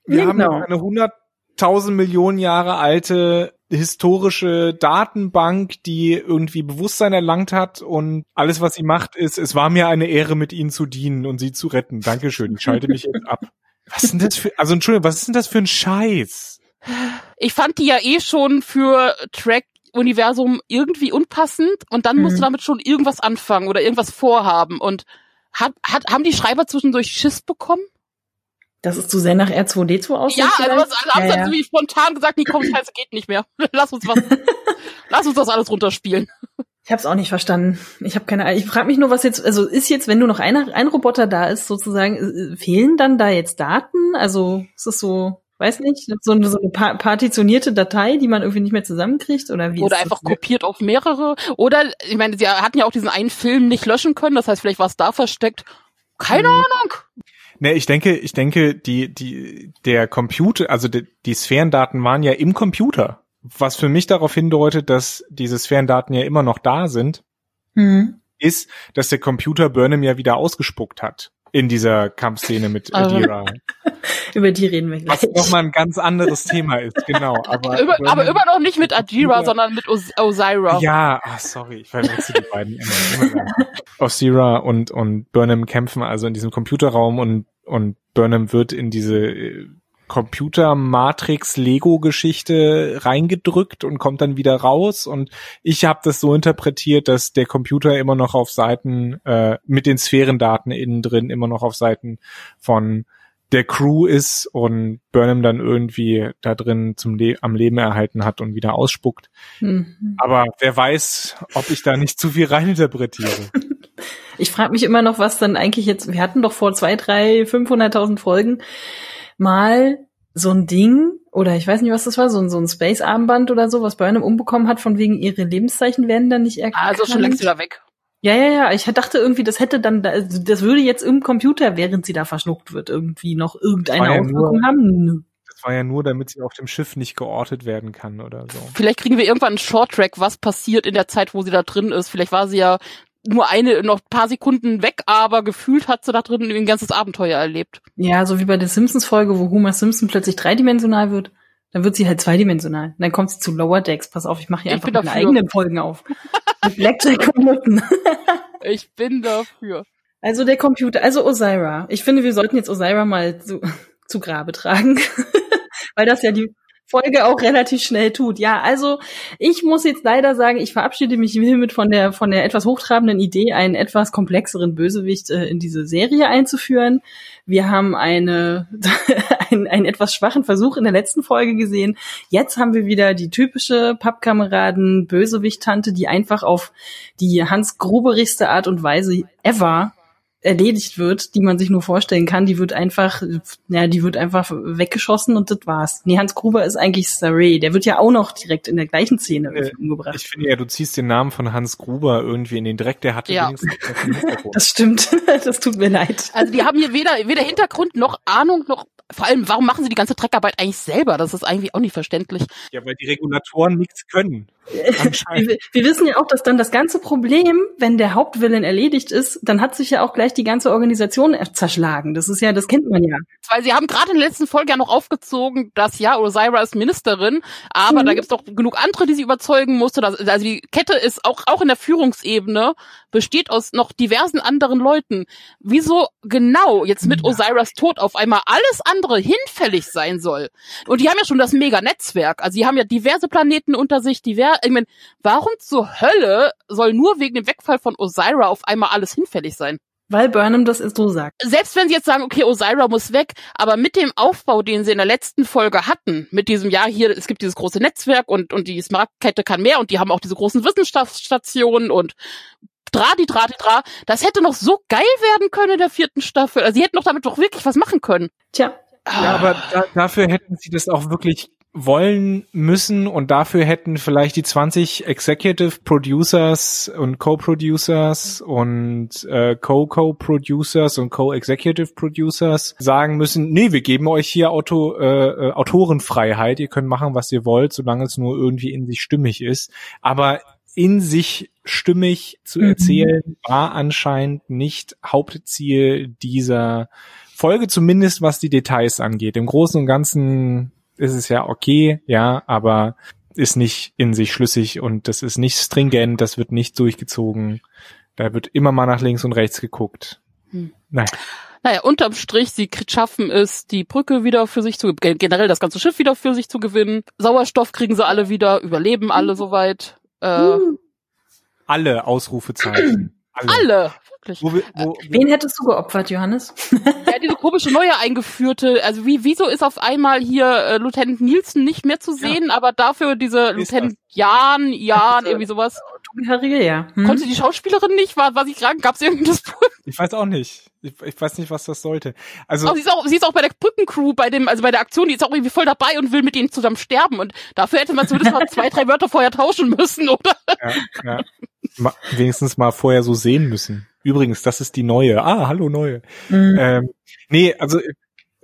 Wir Ja, haben genau. jetzt eine hunderttausend Millionen Jahre alte historische Datenbank, die irgendwie Bewusstsein erlangt hat und alles, was sie macht, ist, es war mir eine Ehre, mit ihnen zu dienen und sie zu retten. Dankeschön, ich schalte mich jetzt ab. Was ist denn das für, also Entschuldigung, was ist denn das für ein Scheiß? Ich fand die ja eh schon für Track-Universum irgendwie unpassend und dann musst Mhm. du damit schon irgendwas anfangen oder irgendwas vorhaben. Und hat, hat, haben die Schreiber zwischendurch Schiss bekommen? Das ist zu sehr nach R2D2 aussieht. Ja, also was, also ja, ja. wie spontan gesagt, nee, komm, scheiße, geht nicht mehr. Lass uns was, lass uns das alles runterspielen. Ich hab's auch nicht verstanden. Ich habe keine Ahnung. Ich frage mich nur, was jetzt, also ist jetzt, wenn nur noch einer, ein Roboter da ist, sozusagen, äh, fehlen dann da jetzt Daten? Also ist es so, weiß nicht, so eine, so eine pa- partitionierte Datei, die man irgendwie nicht mehr zusammenkriegt? Oder wie? Oder einfach das? kopiert auf mehrere. Oder, ich meine, sie hatten ja auch diesen einen Film nicht löschen können, das heißt, vielleicht war es da versteckt. Keine Mhm. Ahnung. Ne, ich denke, ich denke, die, die, der Computer, also die, die Sphärendaten waren ja im Computer. Was für mich darauf hindeutet, dass diese Sphärendaten ja immer noch da sind, Hm. ist, dass der Computer Burnham ja wieder ausgespuckt hat. In dieser Kampfszene mit Adira. Über die reden wir Was gleich. nochmal ein ganz anderes Thema ist, genau. Aber, Über, Burnham- aber immer noch nicht mit Adira, sondern mit Os Osira. Ja, ah, sorry, ich verwechsel die beiden immer. immer. Osira und, und Burnham kämpfen also in diesem Computerraum und, und Burnham wird in diese äh, Computer-Matrix-Lego-Geschichte reingedrückt und kommt dann wieder raus. Und ich habe das so interpretiert, dass der Computer immer noch auf Seiten, äh, mit den Sphärendaten innen drin, immer noch auf Seiten von der Crew ist und Burnham dann irgendwie da drin zum Le am Leben erhalten hat und wieder ausspuckt. Mhm. Aber wer weiß, ob ich da nicht zu viel reininterpretiere. Ich frage mich immer noch, was dann eigentlich jetzt, wir hatten doch vor zwei, drei, 500.000 Folgen mal so ein Ding, oder ich weiß nicht, was das war, so ein, so ein Space-Armband oder so, was Burnham umbekommen hat, von wegen ihre Lebenszeichen werden dann nicht erkannt. Also schon längst wieder weg. Ja, ja, ja. Ich dachte irgendwie, das hätte dann, da- also das würde jetzt im Computer, während sie da verschluckt wird, irgendwie noch irgendeine ja Auswirkung nur- haben. Das war ja nur, damit sie auf dem Schiff nicht geortet werden kann oder so. Vielleicht kriegen wir irgendwann einen Short-Track, was passiert in der Zeit, wo sie da drin ist. Vielleicht war sie ja nur eine, noch ein paar Sekunden weg, aber gefühlt hat sie da drin ein ganzes Abenteuer erlebt. Ja, so wie bei der Simpsons-Folge, wo Homer Simpson plötzlich dreidimensional wird. Dann wird sie halt zweidimensional. Dann kommt sie zu Lower Decks. Pass auf, ich mache hier Ich einfach meine eigenen Folgen auf. Mit Blackjack und Nutten. Ich bin dafür. Also der Computer, also Osira. Ich finde, wir sollten jetzt Osira mal zu, zu Grabe tragen, weil das ja die Folge auch relativ schnell tut. Ja, also ich muss jetzt leider sagen, ich verabschiede mich hiermit von der von der etwas hochtrabenden Idee, einen etwas komplexeren Bösewicht äh, in diese Serie einzuführen. Wir haben eine einen, einen etwas schwachen Versuch in der letzten Folge gesehen. Jetzt haben wir wieder die typische Pappkameraden Bösewicht-Tante, die einfach auf die Hans Gruberigste Art und Weise ever erledigt wird, die man sich nur vorstellen kann, die wird einfach, ja, die wird einfach weggeschossen und das war's. Nee, Hans Gruber ist eigentlich Saray. Der wird ja auch noch direkt in der gleichen Szene äh, umgebracht. Ich finde ja, du ziehst den Namen von Hans Gruber irgendwie in den Dreck, der hatte Ja. Das stimmt. Das tut mir leid. Also die haben hier weder, weder Hintergrund noch Ahnung noch, vor allem, warum machen sie die ganze Dreckarbeit eigentlich selber? Das ist eigentlich auch nicht verständlich. Ja, weil die Regulatoren nichts können. Anscheinend. Wir, wir wissen ja auch, dass dann das ganze Problem, wenn der Hauptwillen erledigt ist, dann hat sich ja auch gleich die ganze Organisation zerschlagen. Das ist ja, das kennt man ja. Weil sie haben gerade in der letzten Folge ja noch aufgezogen, dass ja, Osira ist Ministerin, aber Mhm. da gibt's doch genug andere, die sie überzeugen musste. Dass, also die Kette ist auch, auch in der Führungsebene, besteht aus noch diversen anderen Leuten. Wieso genau jetzt mit Ja. Osiris Tod auf einmal alles andere hinfällig sein soll? Und die haben ja schon das Mega-Netzwerk. Also die haben ja diverse Planeten unter sich, diver ich mein, warum zur Hölle soll nur wegen dem Wegfall von Osira auf einmal alles hinfällig sein? Weil Burnham das so sagt. selbst wenn sie jetzt sagen, okay, Osira muss weg, aber mit dem Aufbau, den sie in der letzten Folge hatten, mit diesem Jahr hier, es gibt dieses große Netzwerk und, und die Smaragdkette kann mehr und die haben auch diese großen Wissenschaftsstationen und Dradi, Dradi, Dra, das hätte noch so geil werden können in der vierten Staffel. Also sie hätten doch damit doch wirklich was machen können. Tja, Ja, aber da, dafür hätten sie das auch wirklich wollen müssen und dafür hätten vielleicht die 20 Executive Producers und Co-Producers und äh, Co-Co-Producers und Co-Executive Producers sagen müssen, nee, wir geben euch hier Auto, äh, äh, Autorenfreiheit, ihr könnt machen, was ihr wollt, solange es nur irgendwie in sich stimmig ist. Aber in sich stimmig zu Mhm. erzählen, war anscheinend nicht Hauptziel dieser Folge, zumindest was die Details angeht. Im Großen und Ganzen ist es ja okay, ja, aber ist nicht in sich schlüssig und das ist nicht stringent, das wird nicht durchgezogen. Da wird immer mal nach links und rechts geguckt. Hm. Nein. Naja, unterm Strich, sie schaffen es, die Brücke wieder für sich zu, ge- generell das ganze Schiff wieder für sich zu gewinnen. Sauerstoff kriegen sie alle wieder, überleben alle soweit. Äh, Alle Ausrufezeichen. Alle. alle, wirklich. Wo wir, wo, wen hättest du geopfert, Johannes? Ja, diese komische neue eingeführte, also wie, wieso ist auf einmal hier äh, Lieutenant Nielsen nicht mehr zu sehen, aber dafür diese Ist Lieutenant Jan, Jan, Diese- irgendwie sowas. Tobi Harrier, ja. Hm? Konnte die Schauspielerin nicht? War, war sie krank? Gab es irgendein Disput? ich weiß auch nicht. Ich, ich weiß nicht, was das sollte. Also Aber sie ist auch, sie ist auch bei der Brückencrew, bei dem, also bei der Aktion, die ist auch irgendwie voll dabei und will mit denen zusammen sterben. Und dafür hätte man zumindest mal zwei, drei Wörter vorher tauschen müssen, oder? ja, ja. Ma, wenigstens mal vorher so sehen müssen. Übrigens, das ist die neue. Ah, hallo neue. Hm. Ähm, nee, also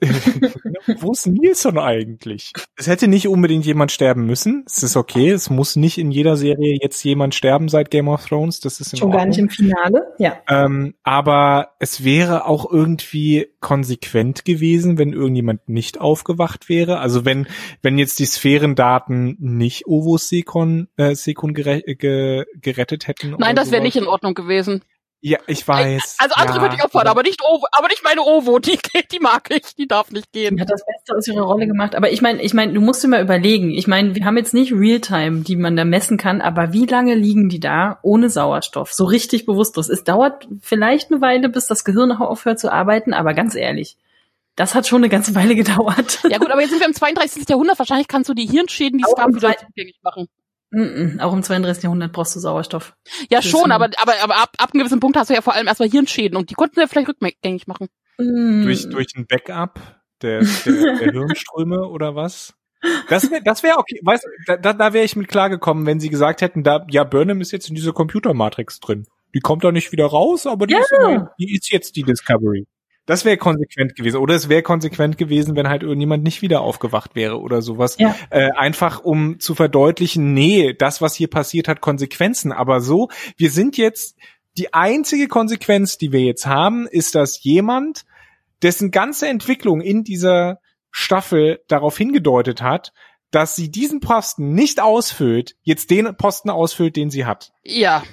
wo ist Nilsson eigentlich? Es hätte nicht unbedingt jemand sterben müssen. Es ist okay. Es muss nicht in jeder Serie jetzt jemand sterben seit Game of Thrones. Das ist in Schon gar nicht im Finale, ja. Ähm, aber es wäre auch irgendwie konsequent gewesen, wenn irgendjemand nicht aufgewacht wäre. Also wenn, wenn jetzt die Sphärendaten nicht Ovos Sekon, äh, Sekon gere ge gerettet hätten. Nein, das wäre nicht in Ordnung gewesen. Ja, ich weiß. Also andere ja, könnte ich opfern, aber nicht Ovo, aber nicht meine Ovo, die, die mag ich, die darf nicht Die gehen. hat das Beste aus ihrer Rolle gemacht. Aber ich meine, ich meine, du musst dir mal überlegen. Ich meine, wir haben jetzt nicht Realtime, die man da messen kann, aber wie lange liegen die da ohne Sauerstoff? So richtig bewusstlos. Es dauert vielleicht eine Weile, bis das Gehirn aufhört zu arbeiten, aber ganz ehrlich, das hat schon eine ganze Weile gedauert. Ja gut, aber jetzt sind wir im 32. Jahrhundert, wahrscheinlich kannst du die Hirnschäden, die es Auch gab, wieder machen. Mm-mm, Auch im 32. Jahrhundert brauchst du Sauerstoff. Ja Das schon, aber, aber, aber ab, ab einem gewissen Punkt hast du ja vor allem erstmal Hirnschäden und die konnten wir vielleicht rückgängig machen. Mm. durch, durch ein Backup der, der, der Hirnströme oder was? Das wäre das wär okay. Weißt, du, da, da, da wäre ich mit klargekommen, wenn sie gesagt hätten, da, ja, Burnham ist jetzt in dieser Computermatrix drin. Die kommt da nicht wieder raus, aber die, Ja. ist, immer, die ist jetzt die Discovery. Das wäre konsequent gewesen. Oder es wäre konsequent gewesen, wenn halt irgendjemand nicht wieder aufgewacht wäre oder sowas. Ja. Äh, einfach um zu verdeutlichen, nee, das, was hier passiert, hat Konsequenzen. Aber so, wir sind jetzt, die einzige Konsequenz, die wir jetzt haben, ist, dass jemand, dessen ganze Entwicklung in dieser Staffel darauf hingedeutet hat, dass sie diesen Posten nicht ausfüllt, jetzt den Posten ausfüllt, den sie hat. Ja.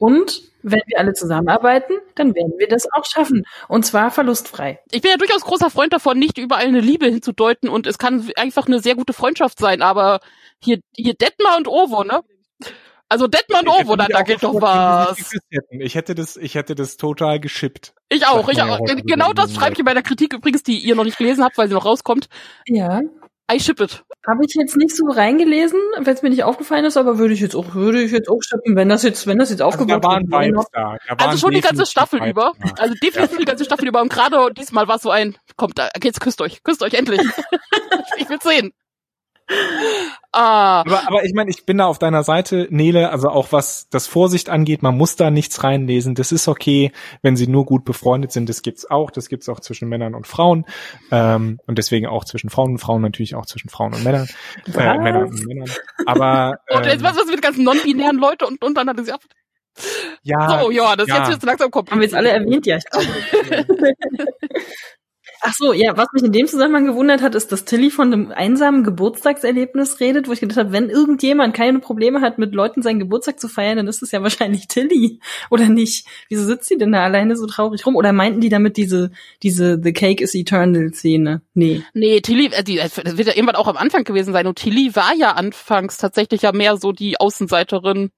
Und wenn wir alle zusammenarbeiten, dann werden wir das auch schaffen. Und zwar verlustfrei. Ich bin ja durchaus großer Freund davon, nicht überall eine Liebe hinzudeuten und es kann einfach eine sehr gute Freundschaft sein, aber hier, hier Detmar und Ovo, ne? Also Detmar und Ovo, da, da geht doch was. Ich hätte das, ich hätte das total geschippt. Ich auch, ich auch. Genau das schreibe ich in meiner Kritik übrigens, die ihr noch nicht gelesen habt, weil sie noch rauskommt. Ja. I ship it. Habe ich jetzt nicht so reingelesen, wenn es mir nicht aufgefallen ist, aber würde ich jetzt auch, würde ich jetzt auch schippen, wenn das jetzt, wenn das jetzt Also da aufgebaut waren wird. Da. Also schon die ganze Staffel Vibes über. da. Also definitiv die ganze Staffel über. Und gerade diesmal war es so ein, kommt, da, jetzt küsst euch, küsst euch endlich. ich will sehen. Ah, Aber, aber ich meine, ich bin da auf deiner Seite, Nele, also auch was das Vorsicht angeht, man muss da nichts reinlesen. Das ist okay, wenn sie nur gut befreundet sind. Das gibt's auch. Das gibt's auch zwischen Männern und Frauen. Ähm, und deswegen auch zwischen Frauen und Frauen, natürlich auch zwischen Frauen und Männern. Äh, Was? Männern und Männern. Aber und jetzt ähm, was ist mit den ganzen non-binären Leute und, und dann hat er sie ja, So, ja, das ja. jetzt jetzt langsam kommt. Haben wir jetzt alle erwähnt? Ja, ich glaube. Ach so, ja, was mich in dem Zusammenhang gewundert hat, ist, dass Tilly von einem einsamen Geburtstagserlebnis redet, wo ich gedacht habe, wenn irgendjemand keine Probleme hat, mit Leuten seinen Geburtstag zu feiern, dann ist es ja wahrscheinlich Tilly, oder nicht? Wieso sitzt sie denn da alleine so traurig rum? Oder meinten die damit diese, diese The Cake is Eternal Szene? Nee. Nee, Tilly, äh, die, das wird ja irgendwann auch am Anfang gewesen sein. Und Tilly war ja anfangs tatsächlich ja mehr so die Außenseiterin.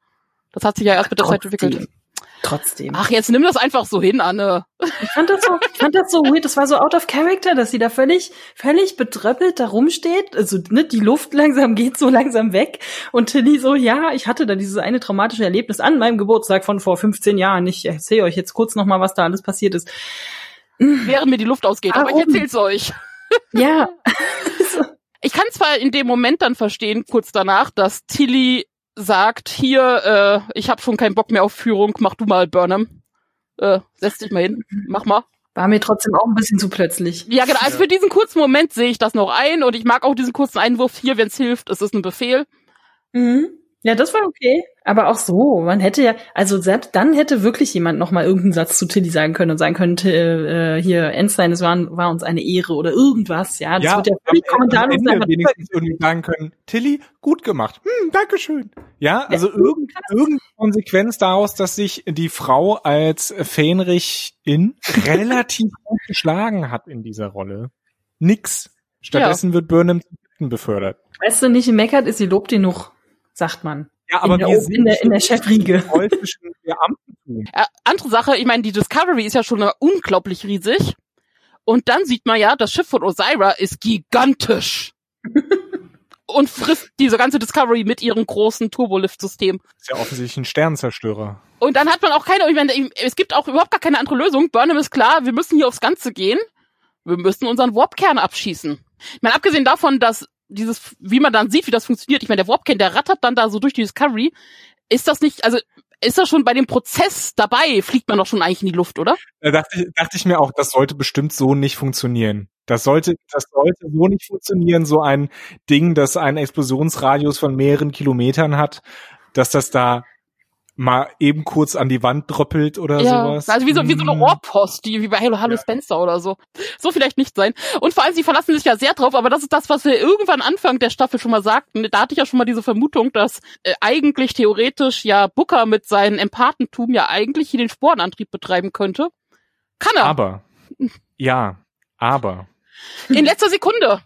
Das hat sich ja erst mit der Zeit entwickelt. Trotzdem. Ach, jetzt nimm das einfach so hin, Anne. Ich fand das so, ich fand das so weird. Das war so out of character, dass sie da völlig, völlig betröppelt da rumsteht. Also, ne, die Luft langsam geht so langsam weg. Und Tilly so, ja, ich hatte da dieses eine traumatische Erlebnis an meinem Geburtstag von vor 15 Jahren. Ich erzähle euch jetzt kurz nochmal, was da alles passiert ist. Während mir die Luft ausgeht. Aber ich Warum? erzähl's euch. Ja. Ich kann zwar in dem Moment dann verstehen, kurz danach, dass Tilly sagt, hier, äh, ich habe schon keinen Bock mehr auf Führung, mach du mal Burnham. Äh, setz dich mal hin, mach mal. War mir trotzdem auch ein bisschen zu plötzlich. Ja, genau. Also für diesen kurzen Moment sehe ich das noch ein und ich mag auch diesen kurzen Einwurf hier, wenn es hilft. Es ist ein Befehl. Mhm. Ja, das war okay. Aber auch so, man hätte ja, also selbst dann hätte wirklich jemand noch mal irgendeinen Satz zu Tilly sagen können und sagen können, äh, hier, Einstein, es war, war uns eine Ehre oder irgendwas, ja. Das ja, wird ja am, völlig am kommentarlos Ende einfach wenigstens irgendwie sagen können, Tilly, gut gemacht. Hm, Dankeschön. Ja, also irgend, irgendeine Konsequenz daraus, dass sich die Frau als Fähnrich-In relativ gut geschlagen hat in dieser Rolle. Nix. Stattdessen wird Burnham befördert. Weißt du, nicht meckert ist sie lobt genug, sagt man. Ja, aber in der, wir sind in der, in der Chefriege. Äh, andere Sache, ich meine, die Discovery ist ja schon unglaublich riesig. Und dann sieht man ja, das Schiff von Osira ist gigantisch. und frisst diese ganze Discovery mit ihrem großen Turbolift-System. Ist ja offensichtlich ein Sternzerstörer. Und dann hat man auch keine, ich meine, es gibt auch überhaupt gar keine andere Lösung. Burnham ist klar, wir müssen hier aufs Ganze gehen. Wir müssen unseren Warpkern abschießen. Ich meine, abgesehen davon, dass dieses, wie man dann sieht, wie das funktioniert, ich meine, der Warpkern, der rattert dann da so durch die Discovery. Ist das nicht, also ist das schon bei dem Prozess dabei, fliegt man doch schon eigentlich in die Luft, oder? Da dachte ich, dachte ich mir auch, das sollte bestimmt so nicht funktionieren. Das sollte, das sollte so nicht funktionieren, so ein Ding, das einen Explosionsradius von mehreren Kilometern hat, dass das da mal eben kurz an die Wand droppelt oder sowas. also wie so, wie so eine Hm. Ohrpost, die wie bei Hello Hallo Ja. Spencer oder so. So vielleicht nicht sein. Und vor allem, sie verlassen sich ja sehr drauf, aber das ist das, was wir irgendwann Anfang der Staffel schon mal sagten. Da hatte ich ja schon mal diese Vermutung, dass äh, eigentlich theoretisch ja Booker mit seinem Empathentum ja eigentlich hier den Sporenantrieb betreiben könnte. Kann er. Aber, ja, aber. In letzter Sekunde.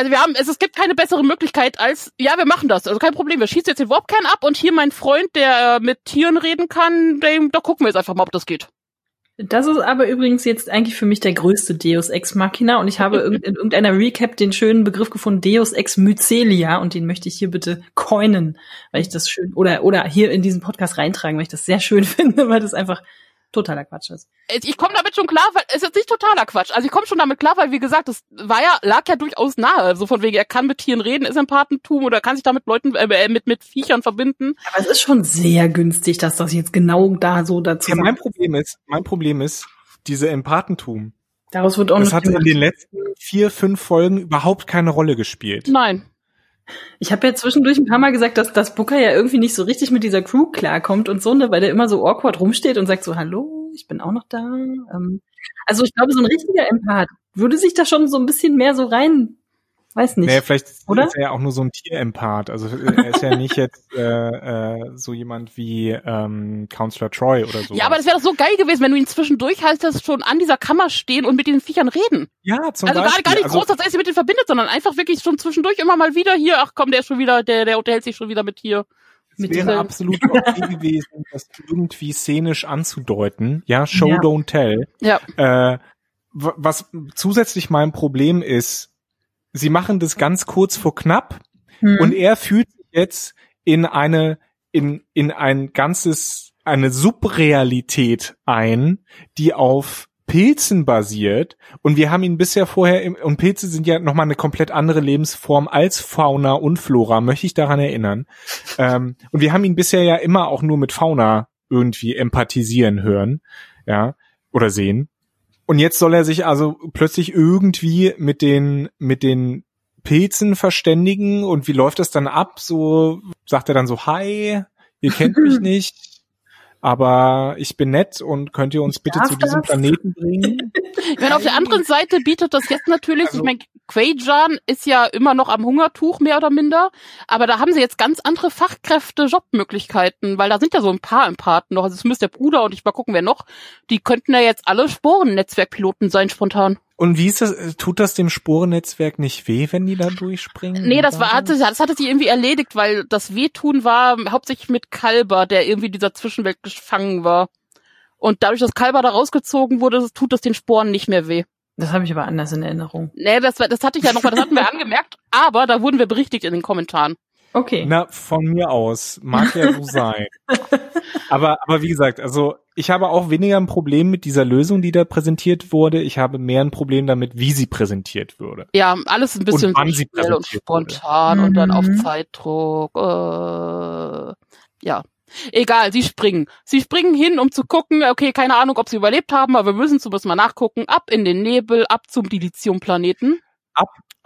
Also wir haben, es, es gibt keine bessere Möglichkeit als, ja, wir machen das. Also kein Problem. Wir schießen jetzt den Warpkern ab und hier mein Freund, der äh, mit Tieren reden kann, dem, da gucken wir jetzt einfach mal, ob das geht. Das ist aber übrigens jetzt eigentlich für mich der größte Deus Ex Machina und ich habe in irgendeiner Recap den schönen Begriff gefunden, Deus Ex Mycelia und den möchte ich hier bitte coinen, weil ich das schön, oder, oder hier in diesen Podcast reintragen, weil ich das sehr schön finde, weil das einfach totaler Quatsch ist. ich komme damit schon klar, weil es ist nicht totaler Quatsch. Also ich komme schon damit klar, weil wie gesagt, das war ja lag ja durchaus nahe. So von wegen, er kann mit Tieren reden, ist Empathentum oder kann sich da mit Leuten äh, mit mit Viechern verbinden. Aber es ist schon sehr günstig, dass das jetzt genau da so dazu Ja, mein Problem ist, mein Problem ist, diese Empathentum. Daraus wird auch Das hat in den letzten vier, fünf Folgen überhaupt keine Rolle gespielt. Nein. Ich habe ja zwischendurch ein paar Mal gesagt, dass, dass Booker ja irgendwie nicht so richtig mit dieser Crew klarkommt und so, ne, weil der immer so awkward rumsteht und sagt so, hallo, ich bin auch noch da. Ähm, also ich glaube, so ein richtiger Empath würde sich da schon so ein bisschen mehr so rein, Weiß nicht. Nee, vielleicht Oder? ist er ja auch nur so ein Tierempath. Also er ist ja nicht jetzt äh, äh, so jemand wie ähm, Counselor Troy oder so. Ja, aber das wäre doch so geil gewesen, wenn du ihn zwischendurch haltest, schon an dieser Kammer stehen und mit den Viechern reden. ja, zum also gar, Beispiel. gar nicht also, groß, dass er sich mit denen verbindet, sondern einfach wirklich schon zwischendurch immer mal wieder hier, ach komm, der ist schon wieder, der, der unterhält sich schon wieder mit hier. Es wäre absolut okay gewesen, das irgendwie szenisch anzudeuten. Ja, Show, Ja. don't tell. Ja. Äh, was zusätzlich mein Problem ist, sie machen das ganz kurz vor knapp Hm. und er fühlt sich jetzt in eine, in, in ein ganzes, eine Subrealität ein, die auf Pilzen basiert und wir haben ihn bisher vorher im, und Pilze sind ja nochmal eine komplett andere Lebensform als Fauna und Flora, möchte ich daran erinnern. Ähm, und wir haben ihn bisher ja immer auch nur mit Fauna irgendwie empathisieren hören, ja, oder sehen. Und jetzt soll er sich also plötzlich irgendwie mit den, mit den Pilzen verständigen und wie läuft das dann ab? So sagt er dann so, hi, ihr kennt mich nicht, aber ich bin nett und könnt ihr uns Ich bitte zu diesem das? Planeten bringen? Ich meine, auf der anderen Seite bietet das jetzt natürlich, Also- ich meine, Quajan ist ja immer noch am Hungertuch, mehr oder minder, aber da haben sie jetzt ganz andere Fachkräfte, Jobmöglichkeiten, weil da sind ja so ein paar Empathen noch, also es müsste der Bruder und ich mal gucken, wer noch, die könnten ja jetzt alle Sporennetzwerkpiloten sein, spontan. Und wie ist das, tut das dem Sporennetzwerk nicht weh, wenn die da durchspringen? Nee, das war, hatte, das hatte sie irgendwie erledigt, weil das Wehtun war hauptsächlich mit Kalber, der irgendwie dieser Zwischenwelt gefangen war. Und dadurch, dass Kalber da rausgezogen wurde, tut das den Sporen nicht mehr weh. Das habe ich aber anders in Erinnerung. Nee, das, war- das hatte ich ja noch mal, das hatten wir angemerkt, aber da wurden wir berichtigt in den Kommentaren. Okay. Na, von mir aus. Mag ja so sein. Aber, aber wie gesagt, also ich habe auch weniger ein Problem mit dieser Lösung, die da präsentiert wurde. Ich habe mehr ein Problem damit, wie sie präsentiert wurde. Ja, alles ein bisschen Und schnell und präsentiert wurde. spontan und dann auf Mhm. Zeitdruck. Äh, ja. Egal, sie springen. Sie springen hin, um zu gucken, okay, keine Ahnung, ob sie überlebt haben, aber wir müssen zumindest mal nachgucken. Ab in den Nebel, ab zum Dilithium-Planeten.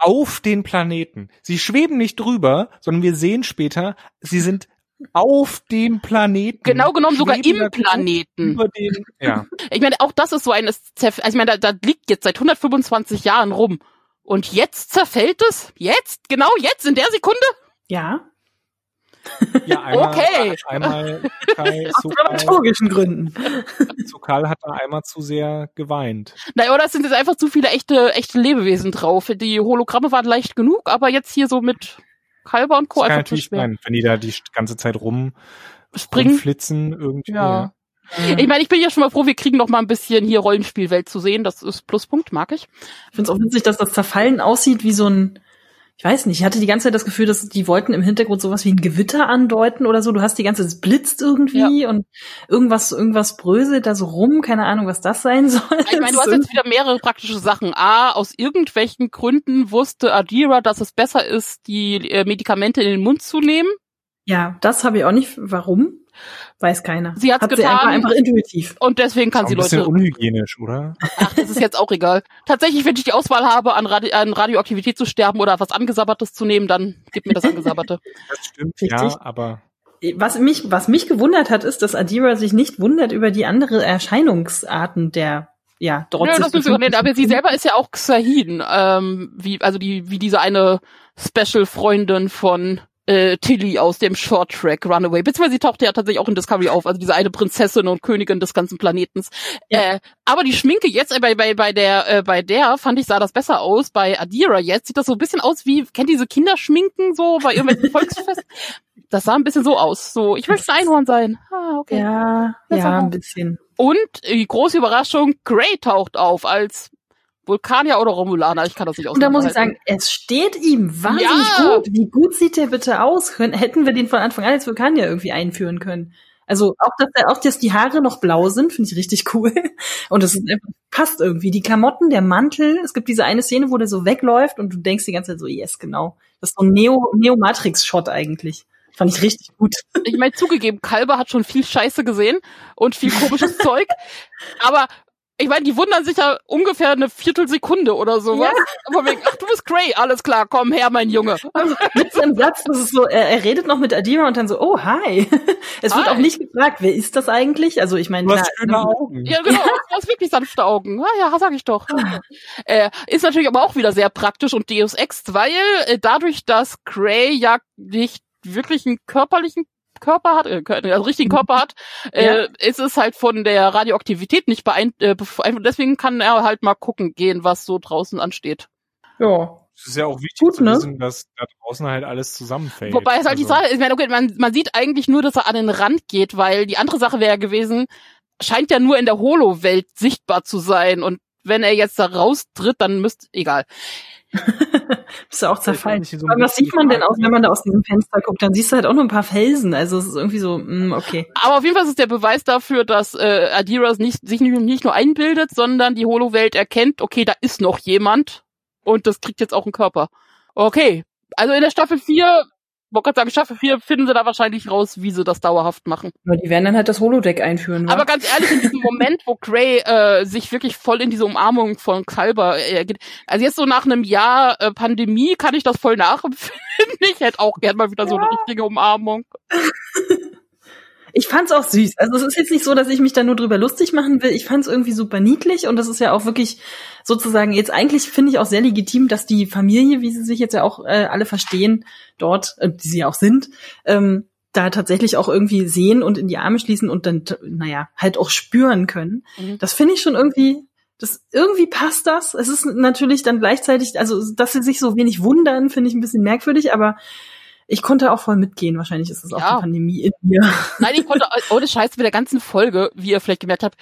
Auf den Planeten. Sie schweben nicht drüber, sondern wir sehen später, sie sind auf dem Planeten. Genau genommen sogar im Planeten. Über den, ja. Ich meine, auch das ist so ein, also ich meine, da, da liegt jetzt seit 125 Jahren rum. Und jetzt zerfällt es? Jetzt? Genau jetzt? In der Sekunde? Ja. Ja einmal, Okay. Einmal Kai Aus dramaturgischen Gründen. Sokal hat da einmal zu sehr geweint. Naja, oder es sind jetzt einfach zu viele echte, echte Lebewesen drauf. Die Hologramme waren leicht genug, aber jetzt hier so mit Kalber und Co. Das kann einfach zu natürlich schwer. sein, wenn die da die ganze Zeit rum Springen. rumflitzen irgendwie. Ja. Ich meine, ich bin ja schon mal froh, wir kriegen noch mal ein bisschen hier Rollenspielwelt zu sehen. Das ist Pluspunkt, mag ich. Ich finde es auch witzig, dass das Zerfallen aussieht wie so ein, ich weiß nicht, ich hatte die ganze Zeit das Gefühl, dass die wollten im Hintergrund sowas wie ein Gewitter andeuten oder so. Du hast die ganze Zeit, es blitzt irgendwie und irgendwas, irgendwas bröselt da so rum, keine Ahnung, was das sein soll. Ich meine, du hast jetzt wieder mehrere praktische Sachen. A, aus irgendwelchen Gründen wusste Adira, dass es besser ist, die äh, Medikamente in den Mund zu nehmen. ja, das habe ich auch nicht. Warum? Weiß keiner. Sie hat's Hat sie getan. einfach, einfach intuitiv. Und deswegen kann Auch sie ein bisschen Leute. unhygienisch, oder? Ach, das ist jetzt auch egal. Tatsächlich, wenn ich die Auswahl habe, an, Radi an Radioaktivität zu sterben oder was Angesabbertes zu nehmen, dann gib mir das Angesabberte. Das stimmt, Richtig. ja, aber Was mich, was mich gewundert hat, ist, dass Adira sich nicht wundert über die andere Erscheinungsarten der, ja, dort Ja, das müssen wir nennen. Aber sie selber ist ja auch Xahin, ähm, wie, also die, wie diese eine Special-Freundin von äh, Tilly aus dem Short Track Runaway. Beziehungsweise sie tauchte ja tatsächlich auch in Discovery auf, also diese eine Prinzessin und Königin des ganzen Planetens. Ja. Äh, aber die Schminke jetzt äh, bei bei bei der äh, bei der fand ich sah das besser aus. Bei Adira jetzt sieht das so ein bisschen aus wie kennt ihr diese Kinderschminken so bei irgendwelchen Volksfest. Das sah ein bisschen so aus. So, ich möchte ein Einhorn sein. Ah, okay. Ja, Das ja, ein bisschen. Und die große Überraschung, Grey taucht auf als Vulkanier oder Romulaner. Ich kann das nicht Und da muss ich sagen, es steht ihm wahnsinnig Ja. gut. Wie gut sieht der bitte aus? Können, hätten wir den von Anfang an als Vulkanier irgendwie einführen können. Also auch, dass, auch, dass die Haare noch blau sind, finde ich richtig cool. Und es passt irgendwie. Die Klamotten, der Mantel. Es gibt diese eine Szene, wo der so wegläuft und du denkst die ganze Zeit so, yes, genau. Das ist so ein Neo, Neo-Matrix-Shot eigentlich. Fand ich richtig gut. Ich meine, zugegeben, Kalber hat schon viel Scheiße gesehen und viel komisches Zeug. Aber ich meine, die wundern sich ja ungefähr eine Viertelsekunde oder sowas. Ja. Aber wegen, ach, du bist Gray, alles klar, komm her, mein Junge. Also, mit so einem Satz, das ist so, er, er redet noch mit Adira und dann so, oh, hi. Es hi. wird auch nicht gefragt, wer ist das eigentlich? Also, ich meine, du hast schöne Augen. Ja, genau, du hast wirklich sanfte Augen. Ah, ja, sag ich doch. Ah. äh, ist natürlich aber auch wieder sehr praktisch und Deus Ex, weil äh, dadurch, dass Gray ja nicht wirklich einen körperlichen Körper hat, äh, also richtigen. Körper hat, äh, ja. ist es halt von der Radioaktivität nicht beeinflusst. Äh, deswegen kann er halt mal gucken gehen, was so draußen ansteht. Ja. Es ist ja auch wichtig Gut, zu ne? wissen, dass da draußen halt alles zusammenfällt. Wobei es halt also. die Sache ist, okay, man, man sieht eigentlich nur, dass er an den Rand geht, weil die andere Sache wäre gewesen, scheint ja nur in der Holo-Welt sichtbar zu sein und wenn er jetzt da raustritt, dann müsste, egal. Bist du auch zerfallen. So was sieht man denn aus, wenn man da aus diesem Fenster guckt? Dann siehst du halt auch nur ein paar Felsen. Also es ist irgendwie so, mh, mm, okay. Aber auf jeden Fall ist es der Beweis dafür, dass äh, Adiras nicht, sich nicht, nicht nur einbildet, sondern die Holo-Welt erkennt, okay, da ist noch jemand und das kriegt jetzt auch einen Körper. Okay. Also in der Staffel 4 wollte gerade sagen, Staffel 4 finden sie da wahrscheinlich raus, wie sie das dauerhaft machen. Aber die werden dann halt das Holodeck einführen. Wa? Aber ganz ehrlich, in diesem Moment, wo Gray äh, sich wirklich voll in diese Umarmung von Kalber äh, geht, also jetzt so nach einem Jahr äh, Pandemie kann ich das voll nachempfinden. Ich hätte auch gern mal wieder ja. so eine richtige Umarmung. ich fand's auch süß. Also es ist jetzt nicht so, dass ich mich da nur drüber lustig machen will. Ich fand's irgendwie super niedlich und das ist ja auch wirklich sozusagen jetzt eigentlich finde ich auch sehr legitim, dass die Familie, wie sie sich jetzt ja auch äh, alle verstehen, dort, äh, die sie ja auch sind, ähm, da tatsächlich auch irgendwie sehen und in die Arme schließen und dann, naja, halt auch spüren können. Mhm. Das finde ich schon irgendwie, das irgendwie passt das. Es ist natürlich dann gleichzeitig, also dass sie sich so wenig wundern, finde ich ein bisschen merkwürdig, aber ich konnte auch voll mitgehen. Wahrscheinlich ist es auch die Pandemie in mir. Nein, ich konnte ohne Scheiß mit der ganzen Folge, wie ihr vielleicht gemerkt habt,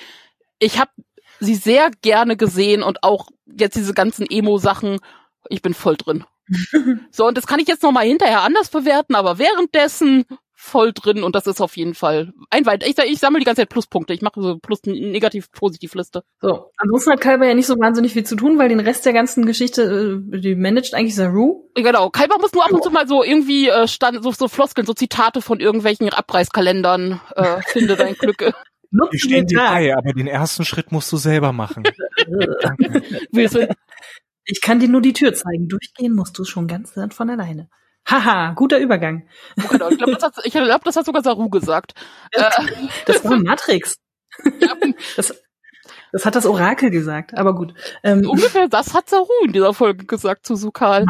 ich habe sie sehr gerne gesehen und auch jetzt diese ganzen Emo-Sachen, ich bin voll drin. so, und das kann ich jetzt nochmal hinterher anders bewerten, aber währenddessen voll drin und das ist auf jeden Fall ein weit. Ich, ich sammle die ganze Zeit Pluspunkte. Ich mache so plus negativ positiv Liste. So, ansonsten hat Kalber ja nicht so wahnsinnig viel zu tun, weil den Rest der ganzen Geschichte äh, die managt eigentlich Saru. Genau, Kalber muss nur ab und zu mal so irgendwie äh, stand, so, so Floskeln, so Zitate von irgendwelchen Abreißkalendern äh, finde dein Glück. Die stehen dir bei, aber den ersten Schritt musst du selber machen. ich kann dir nur die Tür zeigen. Durchgehen musst du schon ganz von alleine. Haha, guter Übergang. Oh, genau. Ich glaube, das, hat, glaub, das hat sogar Saru gesagt. Das, das war Matrix. Ja. Das, das hat das Orakel gesagt, aber gut. Ähm, Ungefähr das hat Saru in dieser Folge gesagt zu Sukal.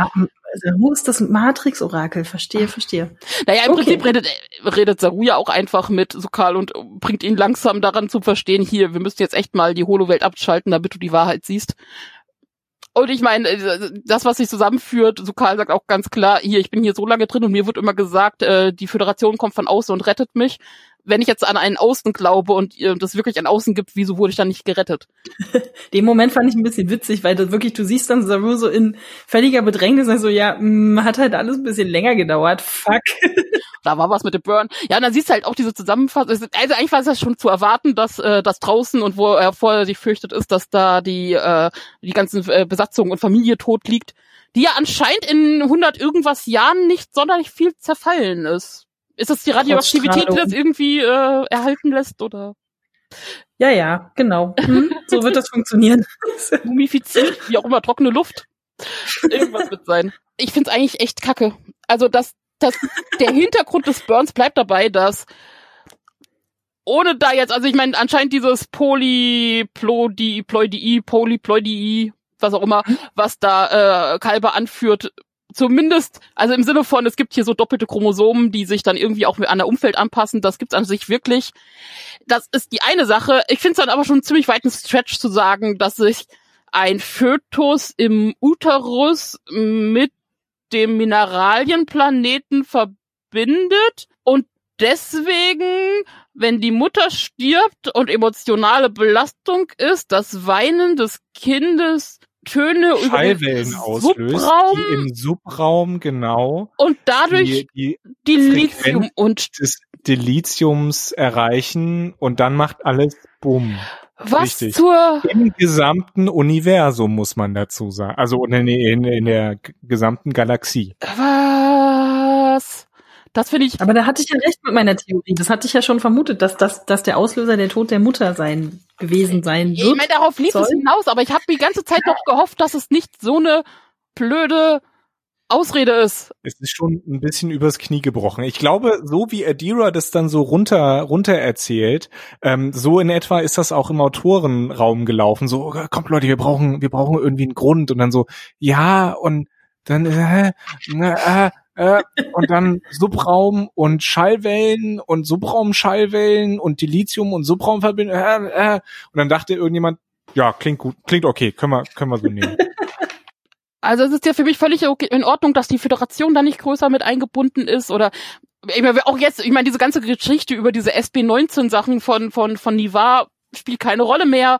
Saru ist das Matrix-Orakel, verstehe, verstehe. Naja, im okay. Prinzip redet, redet Saru ja auch einfach mit Sukal und bringt ihn langsam daran zu verstehen, hier, wir müssen jetzt echt mal die Holo-Welt abschalten, damit du die Wahrheit siehst. Und ich meine, äh, das, was sich zusammenführt, Sukal sagt auch ganz klar, hier, ich bin hier so lange drin und mir wird immer gesagt, äh, die Föderation kommt von außen und rettet mich wenn ich jetzt an einen Außen glaube und äh, das wirklich ein Außen gibt, wieso wurde ich dann nicht gerettet? Den Moment fand ich ein bisschen witzig, weil das wirklich, du siehst dann Saru so in völliger Bedrängnis, also ja, mh, mm, hat halt alles ein bisschen länger gedauert, fuck. da war was mit dem Burn. Ja, und dann siehst du halt auch diese Zusammenfassung. Also eigentlich war es ja schon zu erwarten, dass äh, das draußen und wo er vorher sich fürchtet ist, dass da die äh, die ganzen äh, Besatzung und Familie tot liegt, die ja anscheinend in 100 irgendwas Jahren nicht sonderlich viel zerfallen ist. Ist das die Radioaktivität, die das irgendwie äh, erhalten lässt, oder? Ja, ja, genau. Hm, so wird das funktionieren. Mumifiziert, wie auch immer, trockene Luft. Irgendwas wird sein. Ich find's eigentlich echt kacke. Also, dass, dass der Hintergrund des Burns bleibt dabei, dass ohne da jetzt, also ich meine, anscheinend dieses Polyploidii, Ploidii, Polyploidii, was auch immer, was da äh, Kalber anführt, zumindest, also im Sinne von, es gibt hier so doppelte Chromosomen, die sich dann irgendwie auch an der Umfeld anpassen, das gibt's an sich wirklich. Das ist die eine Sache. Ich finde es dann aber schon ziemlich weiten Stretch zu sagen, dass sich ein Fötus im Uterus mit dem Mineralienplaneten verbindet und deswegen, wenn die Mutter stirbt und emotionale Belastung ist, das Weinen des Kindes Töne Schallwellen über auslöst, Subraum, die im Subraum genau und dadurch die, die, die Lithium und des Dilithiums erreichen und dann macht alles Bumm. Was Richtig. zur im gesamten Universum muss man dazu sagen, also in, in, in der gesamten Galaxie. Was? Das finde ich. Aber da hatte ich ja recht mit meiner Theorie. Das hatte ich ja schon vermutet, dass, das, dass der Auslöser der Tod der Mutter sein gewesen sein wird. Ich meine, darauf lief es hinaus, aber ich habe die ganze Zeit noch gehofft, dass es nicht so eine blöde Ausrede ist. Es ist schon ein bisschen übers Knie gebrochen. Ich glaube, so wie Adira das dann so runter runter erzählt, ähm, so in etwa ist das auch im Autorenraum gelaufen. So, oh, kommt Leute, wir brauchen wir brauchen irgendwie einen Grund und dann so, ja und dann äh, äh, äh, und dann Subraum und Schallwellen und Subraumschallwellen und Dilithium und Subraumverbindung äh, äh, und dann dachte irgendjemand, ja klingt gut, klingt okay, können wir können wir so nehmen. Also es ist ja für mich völlig okay, in Ordnung, dass die Föderation da nicht größer mit eingebunden ist oder ich meine, auch jetzt, ich meine, diese ganze Geschichte über diese SB19-Sachen von, von, von Nivar spielt keine Rolle mehr.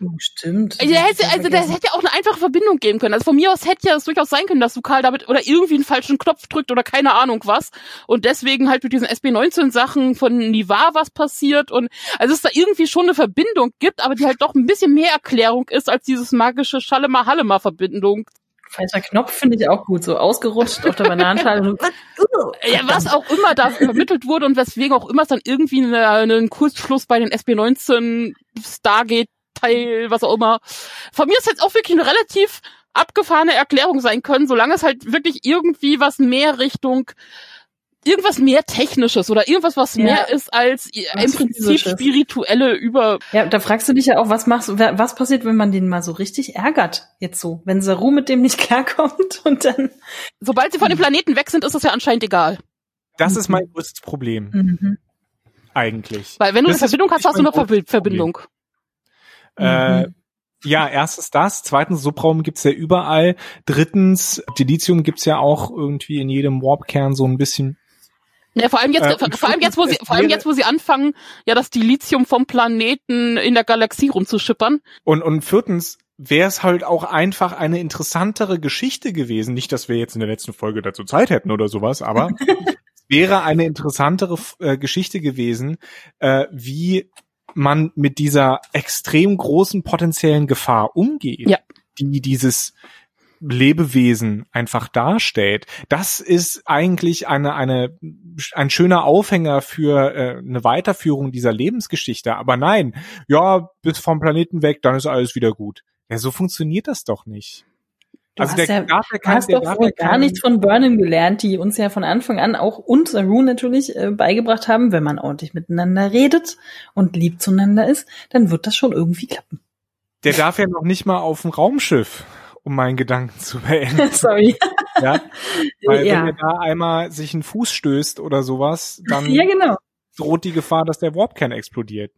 Oh, stimmt. Also, hätte, also das hätte ja auch eine einfache Verbindung geben können. Also von mir aus hätte ja es durchaus sein können, dass du Karl damit oder irgendwie einen falschen Knopf drückt oder keine Ahnung was. Und deswegen halt mit diesen SB19-Sachen von Nivar was passiert. Und also es da irgendwie schon eine Verbindung gibt, aber die halt doch ein bisschen mehr Erklärung ist als dieses magische Schalema-Hallema-Verbindung Falscher Knopf finde ich auch gut, so ausgerutscht auf der Bananenschale. ja, was auch immer da vermittelt wurde und weswegen auch immer es dann irgendwie eine, einen Kursschluss bei den SB19 Stargate Teil, was auch immer. Von mir ist jetzt auch wirklich eine relativ abgefahrene Erklärung sein können, solange es halt wirklich irgendwie was mehr Richtung irgendwas mehr Technisches oder irgendwas, was ja. mehr ist als was im Prinzip spirituelle über. Ja, da fragst du dich ja auch, was machst, was passiert, wenn man den mal so richtig ärgert, jetzt so, wenn Saru mit dem nicht klarkommt und dann. Sobald sie von dem Planeten weg sind, ist das ja anscheinend egal. Das ist mein größtes Problem. Mhm. Eigentlich. Weil wenn du das eine Verbindung hast, hast du eine Ver Verbindung. Äh, mhm. Ja, erstens das. Zweitens, Subraum gibt's ja überall. Drittens, Dilithium gibt's ja auch irgendwie in jedem Warp-Kern so ein bisschen. Ja, vor allem jetzt, äh, vor allem jetzt, wo sie, vor allem jetzt, wo sie anfangen, ja, das Dilithium vom Planeten in der Galaxie rumzuschippern. Und, und viertens, wäre es halt auch einfach eine interessantere Geschichte gewesen. Nicht, dass wir jetzt in der letzten Folge dazu Zeit hätten oder sowas, aber wäre eine interessantere äh, Geschichte gewesen, äh, wie man mit dieser extrem großen potenziellen Gefahr umgeht, ja. die dieses Lebewesen einfach darstellt. Das ist eigentlich eine, eine, ein schöner Aufhänger für äh, eine Weiterführung dieser Lebensgeschichte. Aber nein, ja, bis vom Planeten weg, dann ist alles wieder gut. Ja, so funktioniert das doch nicht. Du also hast, der, ja, kein, hast doch wohl gar nichts von Burnham gelernt, die uns ja von Anfang an auch und Saru natürlich äh, beigebracht haben, wenn man ordentlich miteinander redet und lieb zueinander ist, dann wird das schon irgendwie klappen. Der darf ja noch nicht mal auf dem Raumschiff um meinen Gedanken zu beenden. Sorry. Ja, weil ja. wenn er da einmal sich einen Fuß stößt oder sowas, dann ja, genau. droht die Gefahr, dass der Warpkern explodiert.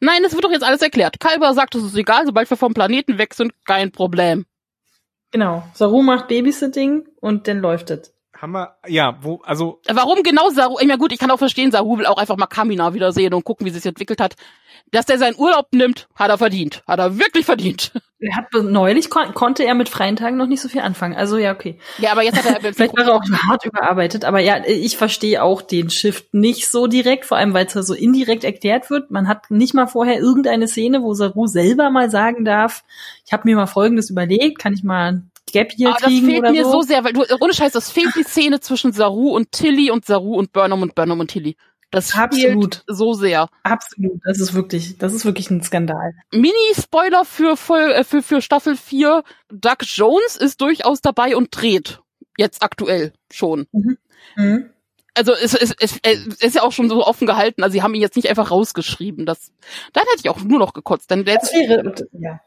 Nein, es wird doch jetzt alles erklärt. Kalber sagt, es ist egal, sobald wir vom Planeten weg sind, kein Problem. Genau. Saru macht Babysitting und dann läuft es. Haben wir, ja, wo, also. Warum genau Saru? Ich meine, gut, ich kann auch verstehen, Saru will auch einfach mal Kamina wiedersehen und gucken, wie sie sich entwickelt hat. Dass der seinen Urlaub nimmt, hat er verdient. Hat er wirklich verdient. Er hat neulich kon konnte er mit freien Tagen noch nicht so viel anfangen. Also ja, okay. Ja, aber jetzt hat er vielleicht war er auch hart überarbeitet. Aber ja, ich verstehe auch den Shift nicht so direkt, vor allem weil es ja so indirekt erklärt wird. Man hat nicht mal vorher irgendeine Szene, wo Saru selber mal sagen darf: Ich habe mir mal Folgendes überlegt, kann ich mal Gap hier Aber kriegen das fehlt mir so? so sehr, weil du ohne Scheiß, das fehlt die Szene zwischen Saru und Tilly und Saru und Burnham und Burnham und Tilly. Das Absolut. so sehr. Absolut. Das ist wirklich, das ist wirklich ein Skandal. Mini-Spoiler für, äh, für, für Staffel 4. Doug Jones ist durchaus dabei und dreht. Jetzt aktuell schon. Mhm. Mhm. Also es, es, es, es ist ja auch schon so offen gehalten. Also sie haben ihn jetzt nicht einfach rausgeschrieben. Das, dann hätte ich auch nur noch gekotzt. Denn das wäre, ja.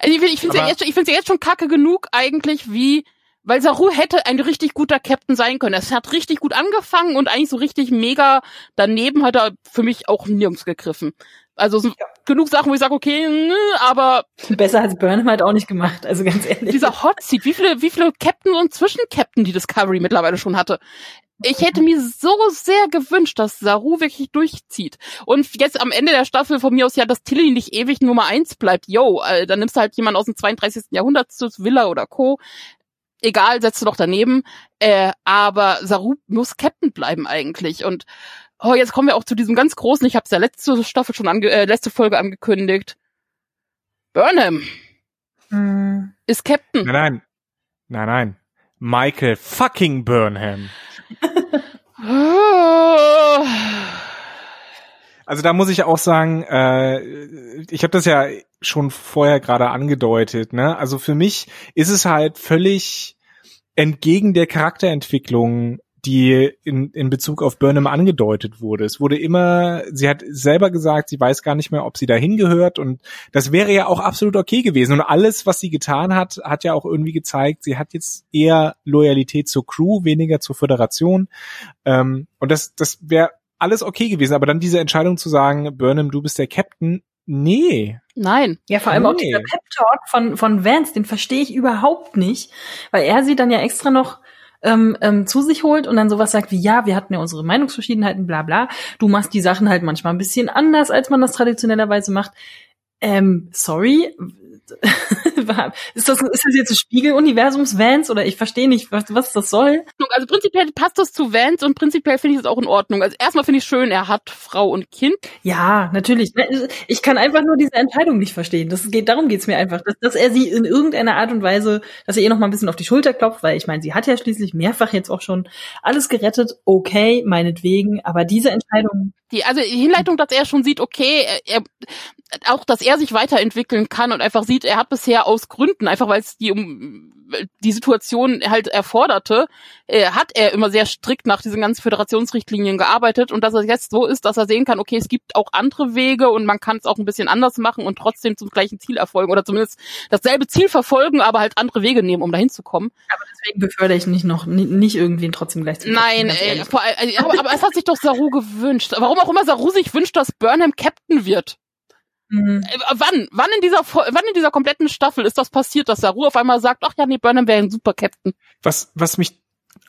Also ich, ich finde es ja, jetzt, ich find's ja jetzt schon kacke genug eigentlich, wie weil Saru hätte ein richtig guter Captain sein können. Es hat richtig gut angefangen und eigentlich so richtig mega daneben hat er für mich auch nirgends gegriffen. Also so ja. genug Sachen, wo ich sage, okay, nö, aber besser als Burnham halt auch nicht gemacht, also ganz ehrlich. Dieser Hot Seat, wie viele wie viele Captain und Zwischencaptain die Discovery mittlerweile schon hatte. Ich hätte mir so sehr gewünscht, dass Saru wirklich durchzieht. Und jetzt am Ende der Staffel von mir aus ja, dass Tilly nicht ewig Nummer eins bleibt. Yo, äh, dann nimmst du halt jemand aus dem 32. Jahrhundert zu Villa oder Co egal, setzt du doch daneben. Äh, aber Saru muss Captain bleiben eigentlich. Und oh, jetzt kommen wir auch zu diesem ganz großen, ich habe es ja letzte Staffel schon ange äh, letzte Folge angekündigt. Burnham hm. ist Captain. Nein, nein. Nein, nein. Michael fucking Burnham. Also da muss ich auch sagen, äh, ich habe das ja schon vorher gerade angedeutet. Ne? Also für mich ist es halt völlig entgegen der Charakterentwicklung die in, in Bezug auf Burnham angedeutet wurde. Es wurde immer, sie hat selber gesagt, sie weiß gar nicht mehr, ob sie dahin gehört und das wäre ja auch absolut okay gewesen. Und alles, was sie getan hat, hat ja auch irgendwie gezeigt, sie hat jetzt eher Loyalität zur Crew, weniger zur Föderation. Ähm, und das, das wäre alles okay gewesen. Aber dann diese Entscheidung zu sagen, Burnham, du bist der Captain, nee. Nein. Ja, vor allem nee. auch dieser Pep-Talk von, von Vance, den verstehe ich überhaupt nicht, weil er sie dann ja extra noch ähm, ähm, zu sich holt und dann sowas sagt wie, ja, wir hatten ja unsere Meinungsverschiedenheiten, bla bla. Du machst die Sachen halt manchmal ein bisschen anders, als man das traditionellerweise macht. Ähm, sorry, ist, das, ist das jetzt ein Spiegeluniversums Vans oder ich verstehe nicht, was, was das soll? Also prinzipiell passt das zu Vans und prinzipiell finde ich es auch in Ordnung. Also erstmal finde ich schön, er hat Frau und Kind. Ja, natürlich. Ich kann einfach nur diese Entscheidung nicht verstehen. Das geht, darum geht's mir einfach, dass, dass er sie in irgendeiner Art und Weise, dass er ihr noch mal ein bisschen auf die Schulter klopft, weil ich meine, sie hat ja schließlich mehrfach jetzt auch schon alles gerettet. Okay, meinetwegen, aber diese Entscheidung. Die, also die Hinleitung, dass er schon sieht, okay, er, auch, dass er sich weiterentwickeln kann und einfach sieht, er hat bisher aus Gründen, einfach weil es die um die Situation halt erforderte, äh, hat er immer sehr strikt nach diesen ganzen Föderationsrichtlinien gearbeitet und dass er jetzt so ist, dass er sehen kann, okay, es gibt auch andere Wege und man kann es auch ein bisschen anders machen und trotzdem zum gleichen Ziel erfolgen oder zumindest dasselbe Ziel verfolgen, aber halt andere Wege nehmen, um dahin zu kommen. Aber deswegen befördere ich nicht noch nicht irgendwie trotzdem gleich zu Nein, ey, vor, aber, aber es hat sich doch Saru gewünscht. Warum auch immer Saru sich wünscht, dass Burnham Captain wird. Mhm. Äh, wann? Wann in dieser wann in dieser kompletten Staffel ist das passiert, dass Saru auf einmal sagt, ach ja, nee, Burnham wäre ein super Captain. Was was mich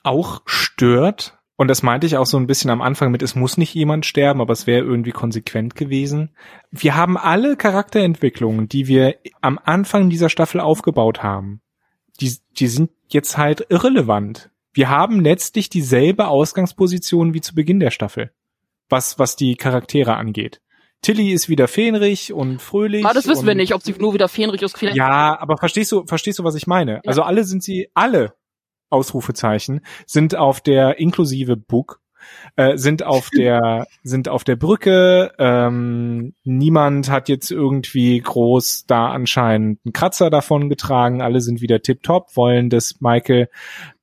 auch stört und das meinte ich auch so ein bisschen am Anfang mit, es muss nicht jemand sterben, aber es wäre irgendwie konsequent gewesen. Wir haben alle Charakterentwicklungen, die wir am Anfang dieser Staffel aufgebaut haben. Die, die sind jetzt halt irrelevant. Wir haben letztlich dieselbe Ausgangsposition wie zu Beginn der Staffel, was, was die Charaktere angeht. Tilly ist wieder fähnrich und fröhlich. Ah, das wissen wir nicht, ob sie nur wieder fähnrich ist. Ja, aber verstehst du, verstehst du, was ich meine? Ja. Also alle sind sie, alle Ausrufezeichen sind auf der inklusive Book äh, sind auf der sind auf der Brücke. Ähm, niemand hat jetzt irgendwie groß da anscheinend einen Kratzer davon getragen. Alle sind wieder tipptopp, wollen, dass Michael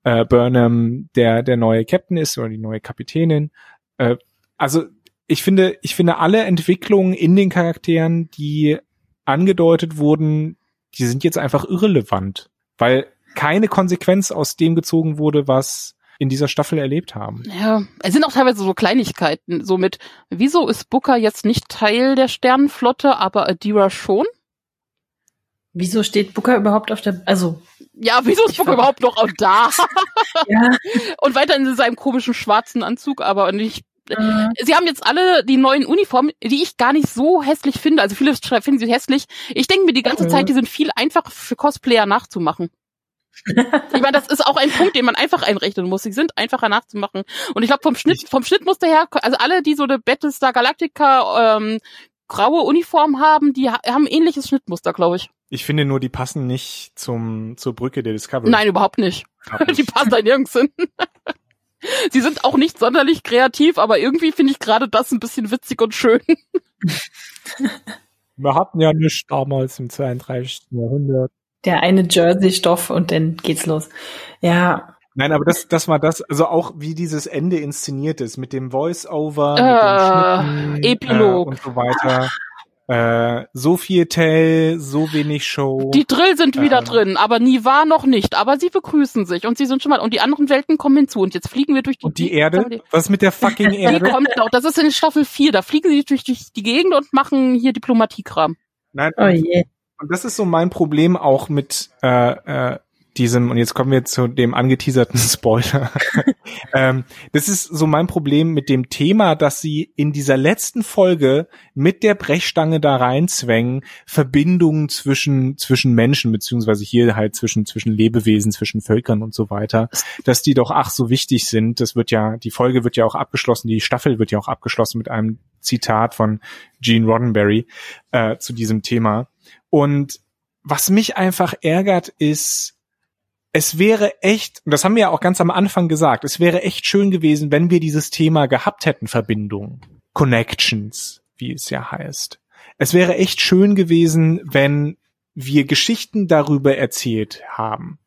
äh, Burnham der der neue Captain ist oder die neue Kapitänin. Äh, also ich finde, ich finde alle Entwicklungen in den Charakteren, die angedeutet wurden, die sind jetzt einfach irrelevant, weil keine Konsequenz aus dem gezogen wurde, was in dieser Staffel erlebt haben. Ja, es sind auch teilweise so Kleinigkeiten, so mit, wieso ist Booker jetzt nicht Teil der Sternenflotte, aber Adira schon? Wieso steht Booker überhaupt auf der, also. Ja, wieso ist Booker überhaupt noch da? ja. Und weiter in seinem komischen schwarzen Anzug, aber nicht Mhm. Sie haben jetzt alle die neuen Uniformen, die ich gar nicht so hässlich finde. Also viele finden sie hässlich. Ich denke mir die ganze mhm. Zeit, die sind viel einfacher für Cosplayer nachzumachen. ich meine, das ist auch ein Punkt, den man einfach einrechnen muss. Sie sind einfacher nachzumachen. Und ich glaube, vom Schnitt, vom Schnittmuster her, also alle, die so eine Battlestar Galactica ähm, graue Uniform haben, die haben ähnliches Schnittmuster, glaube ich. Ich finde nur, die passen nicht zum zur Brücke der Discovery. Nein, überhaupt nicht. nicht. Die passen da nirgends hin. Sie sind auch nicht sonderlich kreativ, aber irgendwie finde ich gerade das ein bisschen witzig und schön. Wir hatten ja nichts damals im 32. Jahrhundert. Der eine Jersey-Stoff und dann geht's los. Ja. Nein, aber das, das war das, also auch wie dieses Ende inszeniert ist, mit dem Voice-Over, äh, mit dem Schnitten, Epilog äh, und so weiter. Äh, so viel Tell, so wenig Show. Die Drill sind wieder äh, drin, aber nie war noch nicht. Aber sie begrüßen sich und sie sind schon mal und die anderen Welten kommen hinzu und jetzt fliegen wir durch die. Und die, die Erde? Was mit der fucking Erde? Die kommt noch. Das ist in Staffel 4. Da fliegen sie durch die Gegend und machen hier Diplomatiekram. Nein. Oh je. Und das ist so mein Problem auch mit äh, äh, diesem, und jetzt kommen wir zu dem angeteaserten Spoiler. ähm, das ist so mein Problem mit dem Thema, dass sie in dieser letzten Folge mit der Brechstange da reinzwängen, Verbindungen zwischen, zwischen Menschen, beziehungsweise hier halt zwischen, zwischen Lebewesen, zwischen Völkern und so weiter, dass die doch ach so wichtig sind. Das wird ja, die Folge wird ja auch abgeschlossen, die Staffel wird ja auch abgeschlossen mit einem Zitat von Gene Roddenberry äh, zu diesem Thema. Und was mich einfach ärgert, ist, es wäre echt, und das haben wir ja auch ganz am Anfang gesagt, es wäre echt schön gewesen, wenn wir dieses Thema gehabt hätten, Verbindungen, Connections, wie es ja heißt. Es wäre echt schön gewesen, wenn wir Geschichten darüber erzählt haben.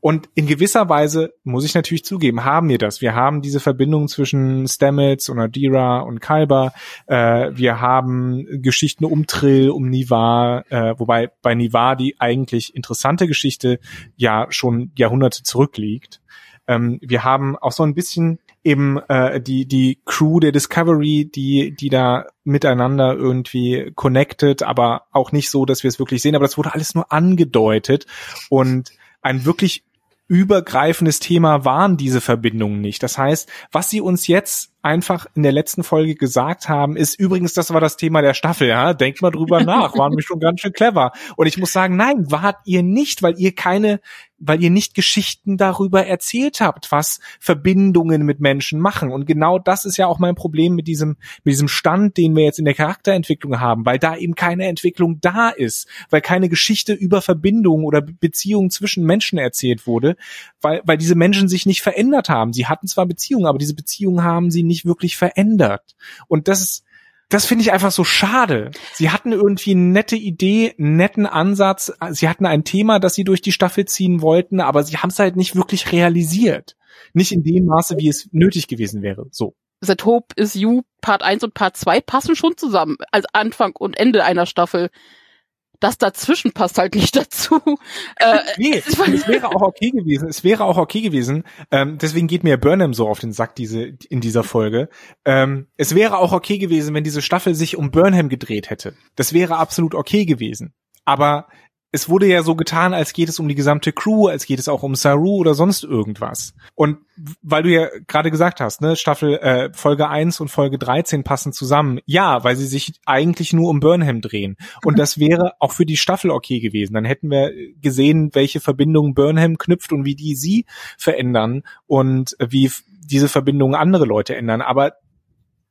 Und in gewisser Weise, muss ich natürlich zugeben, haben wir das. Wir haben diese Verbindung zwischen Stamets und Adira und Kalber. Äh, wir haben Geschichten um Trill, um Nivar, äh, wobei bei Nivar die eigentlich interessante Geschichte ja schon Jahrhunderte zurückliegt. Ähm, wir haben auch so ein bisschen eben äh, die die Crew der Discovery, die die da miteinander irgendwie connected, aber auch nicht so, dass wir es wirklich sehen. Aber das wurde alles nur angedeutet und ein wirklich übergreifendes Thema waren diese Verbindungen nicht. Das heißt, was sie uns jetzt einfach in der letzten Folge gesagt haben, ist übrigens, das war das Thema der Staffel, ja, denkt mal drüber nach, waren wir schon ganz schön clever. Und ich muss sagen, nein, wart ihr nicht, weil ihr keine weil ihr nicht Geschichten darüber erzählt habt, was Verbindungen mit Menschen machen. Und genau das ist ja auch mein Problem mit diesem, mit diesem Stand, den wir jetzt in der Charakterentwicklung haben, weil da eben keine Entwicklung da ist, weil keine Geschichte über Verbindungen oder Beziehungen zwischen Menschen erzählt wurde, weil, weil diese Menschen sich nicht verändert haben. Sie hatten zwar Beziehungen, aber diese Beziehungen haben sie nicht wirklich verändert. Und das ist, das finde ich einfach so schade. Sie hatten irgendwie eine nette Idee, einen netten Ansatz. Sie hatten ein Thema, das sie durch die Staffel ziehen wollten, aber sie haben es halt nicht wirklich realisiert. Nicht in dem Maße, wie es nötig gewesen wäre. So. The Hope is You Part 1 und Part 2 passen schon zusammen als Anfang und Ende einer Staffel das dazwischen passt halt nicht dazu. Äh, nee, es wäre auch okay gewesen. Es wäre auch okay gewesen. Ähm, deswegen geht mir Burnham so auf den Sack diese in dieser Folge. Ähm, es wäre auch okay gewesen, wenn diese Staffel sich um Burnham gedreht hätte. Das wäre absolut okay gewesen. Aber es wurde ja so getan, als geht es um die gesamte Crew, als geht es auch um Saru oder sonst irgendwas. Und weil du ja gerade gesagt hast, ne, Staffel äh, Folge 1 und Folge 13 passen zusammen. Ja, weil sie sich eigentlich nur um Burnham drehen. Und das wäre auch für die Staffel okay gewesen. Dann hätten wir gesehen, welche Verbindungen Burnham knüpft und wie die sie verändern und wie diese Verbindungen andere Leute ändern. Aber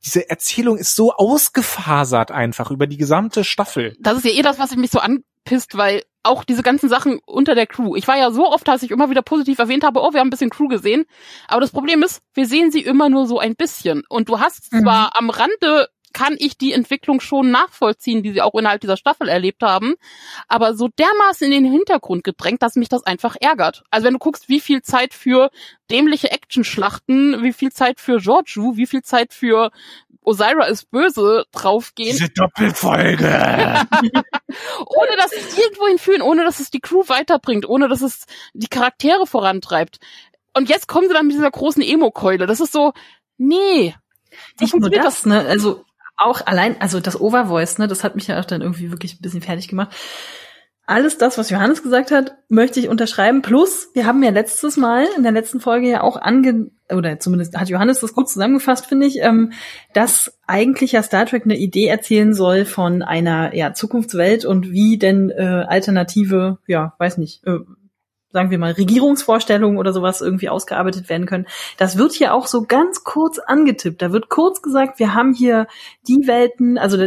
diese Erzählung ist so ausgefasert einfach über die gesamte Staffel. Das ist ja eh das, was ich mich so anpisst, weil auch diese ganzen Sachen unter der Crew. Ich war ja so oft, dass ich immer wieder positiv erwähnt habe, oh, wir haben ein bisschen Crew gesehen. Aber das Problem ist, wir sehen sie immer nur so ein bisschen. Und du hast mhm. zwar am Rande kann ich die Entwicklung schon nachvollziehen, die sie auch innerhalb dieser Staffel erlebt haben, aber so dermaßen in den Hintergrund gedrängt, dass mich das einfach ärgert. Also wenn du guckst, wie viel Zeit für dämliche Actionschlachten, wie viel Zeit für Giorgio, wie viel Zeit für Osira ist böse draufgehen. Diese Doppelfolge. ohne dass es irgendwo hinführen, ohne dass es die Crew weiterbringt, ohne dass es die Charaktere vorantreibt. Und jetzt kommen sie dann mit dieser großen Emo-Keule. Das ist so, nee. Nicht nur das, das, ne? Also auch allein, also das Overvoice, ne, das hat mich ja auch dann irgendwie wirklich ein bisschen fertig gemacht alles das, was Johannes gesagt hat, möchte ich unterschreiben. Plus, wir haben ja letztes Mal in der letzten Folge ja auch ange oder zumindest hat Johannes das gut zusammengefasst, finde ich, ähm, dass eigentlich ja Star Trek eine Idee erzählen soll von einer ja, Zukunftswelt und wie denn äh, alternative, ja, weiß nicht, äh, sagen wir mal, Regierungsvorstellungen oder sowas irgendwie ausgearbeitet werden können. Das wird hier auch so ganz kurz angetippt. Da wird kurz gesagt, wir haben hier die Welten, also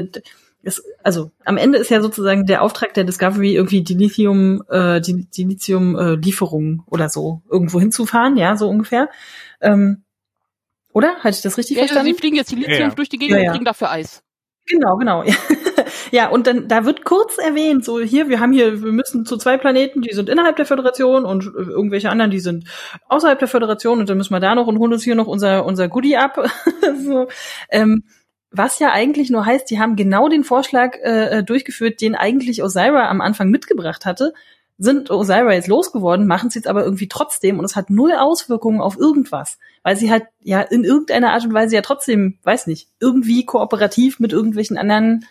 es, also am Ende ist ja sozusagen der Auftrag der Discovery irgendwie die Lithium, äh, die, die Lithium-Lieferung äh, oder so irgendwo hinzufahren, ja, so ungefähr. Ähm, oder? Hatte ich das richtig ja, verstanden? Sie fliegen jetzt die Lithium ja. durch die Gegend ja, und kriegen dafür Eis. Genau, genau. ja, und dann da wird kurz erwähnt, so hier, wir haben hier, wir müssen zu zwei Planeten, die sind innerhalb der Föderation und irgendwelche anderen, die sind außerhalb der Föderation und dann müssen wir da noch und holen uns hier noch unser unser Goodie ab. so, ähm, was ja eigentlich nur heißt, die haben genau den Vorschlag äh, äh, durchgeführt, den eigentlich Osira am Anfang mitgebracht hatte, sind Osira jetzt losgeworden, machen sie jetzt aber irgendwie trotzdem und es hat null Auswirkungen auf irgendwas, weil sie halt ja in irgendeiner Art und Weise ja trotzdem, weiß nicht, irgendwie kooperativ mit irgendwelchen anderen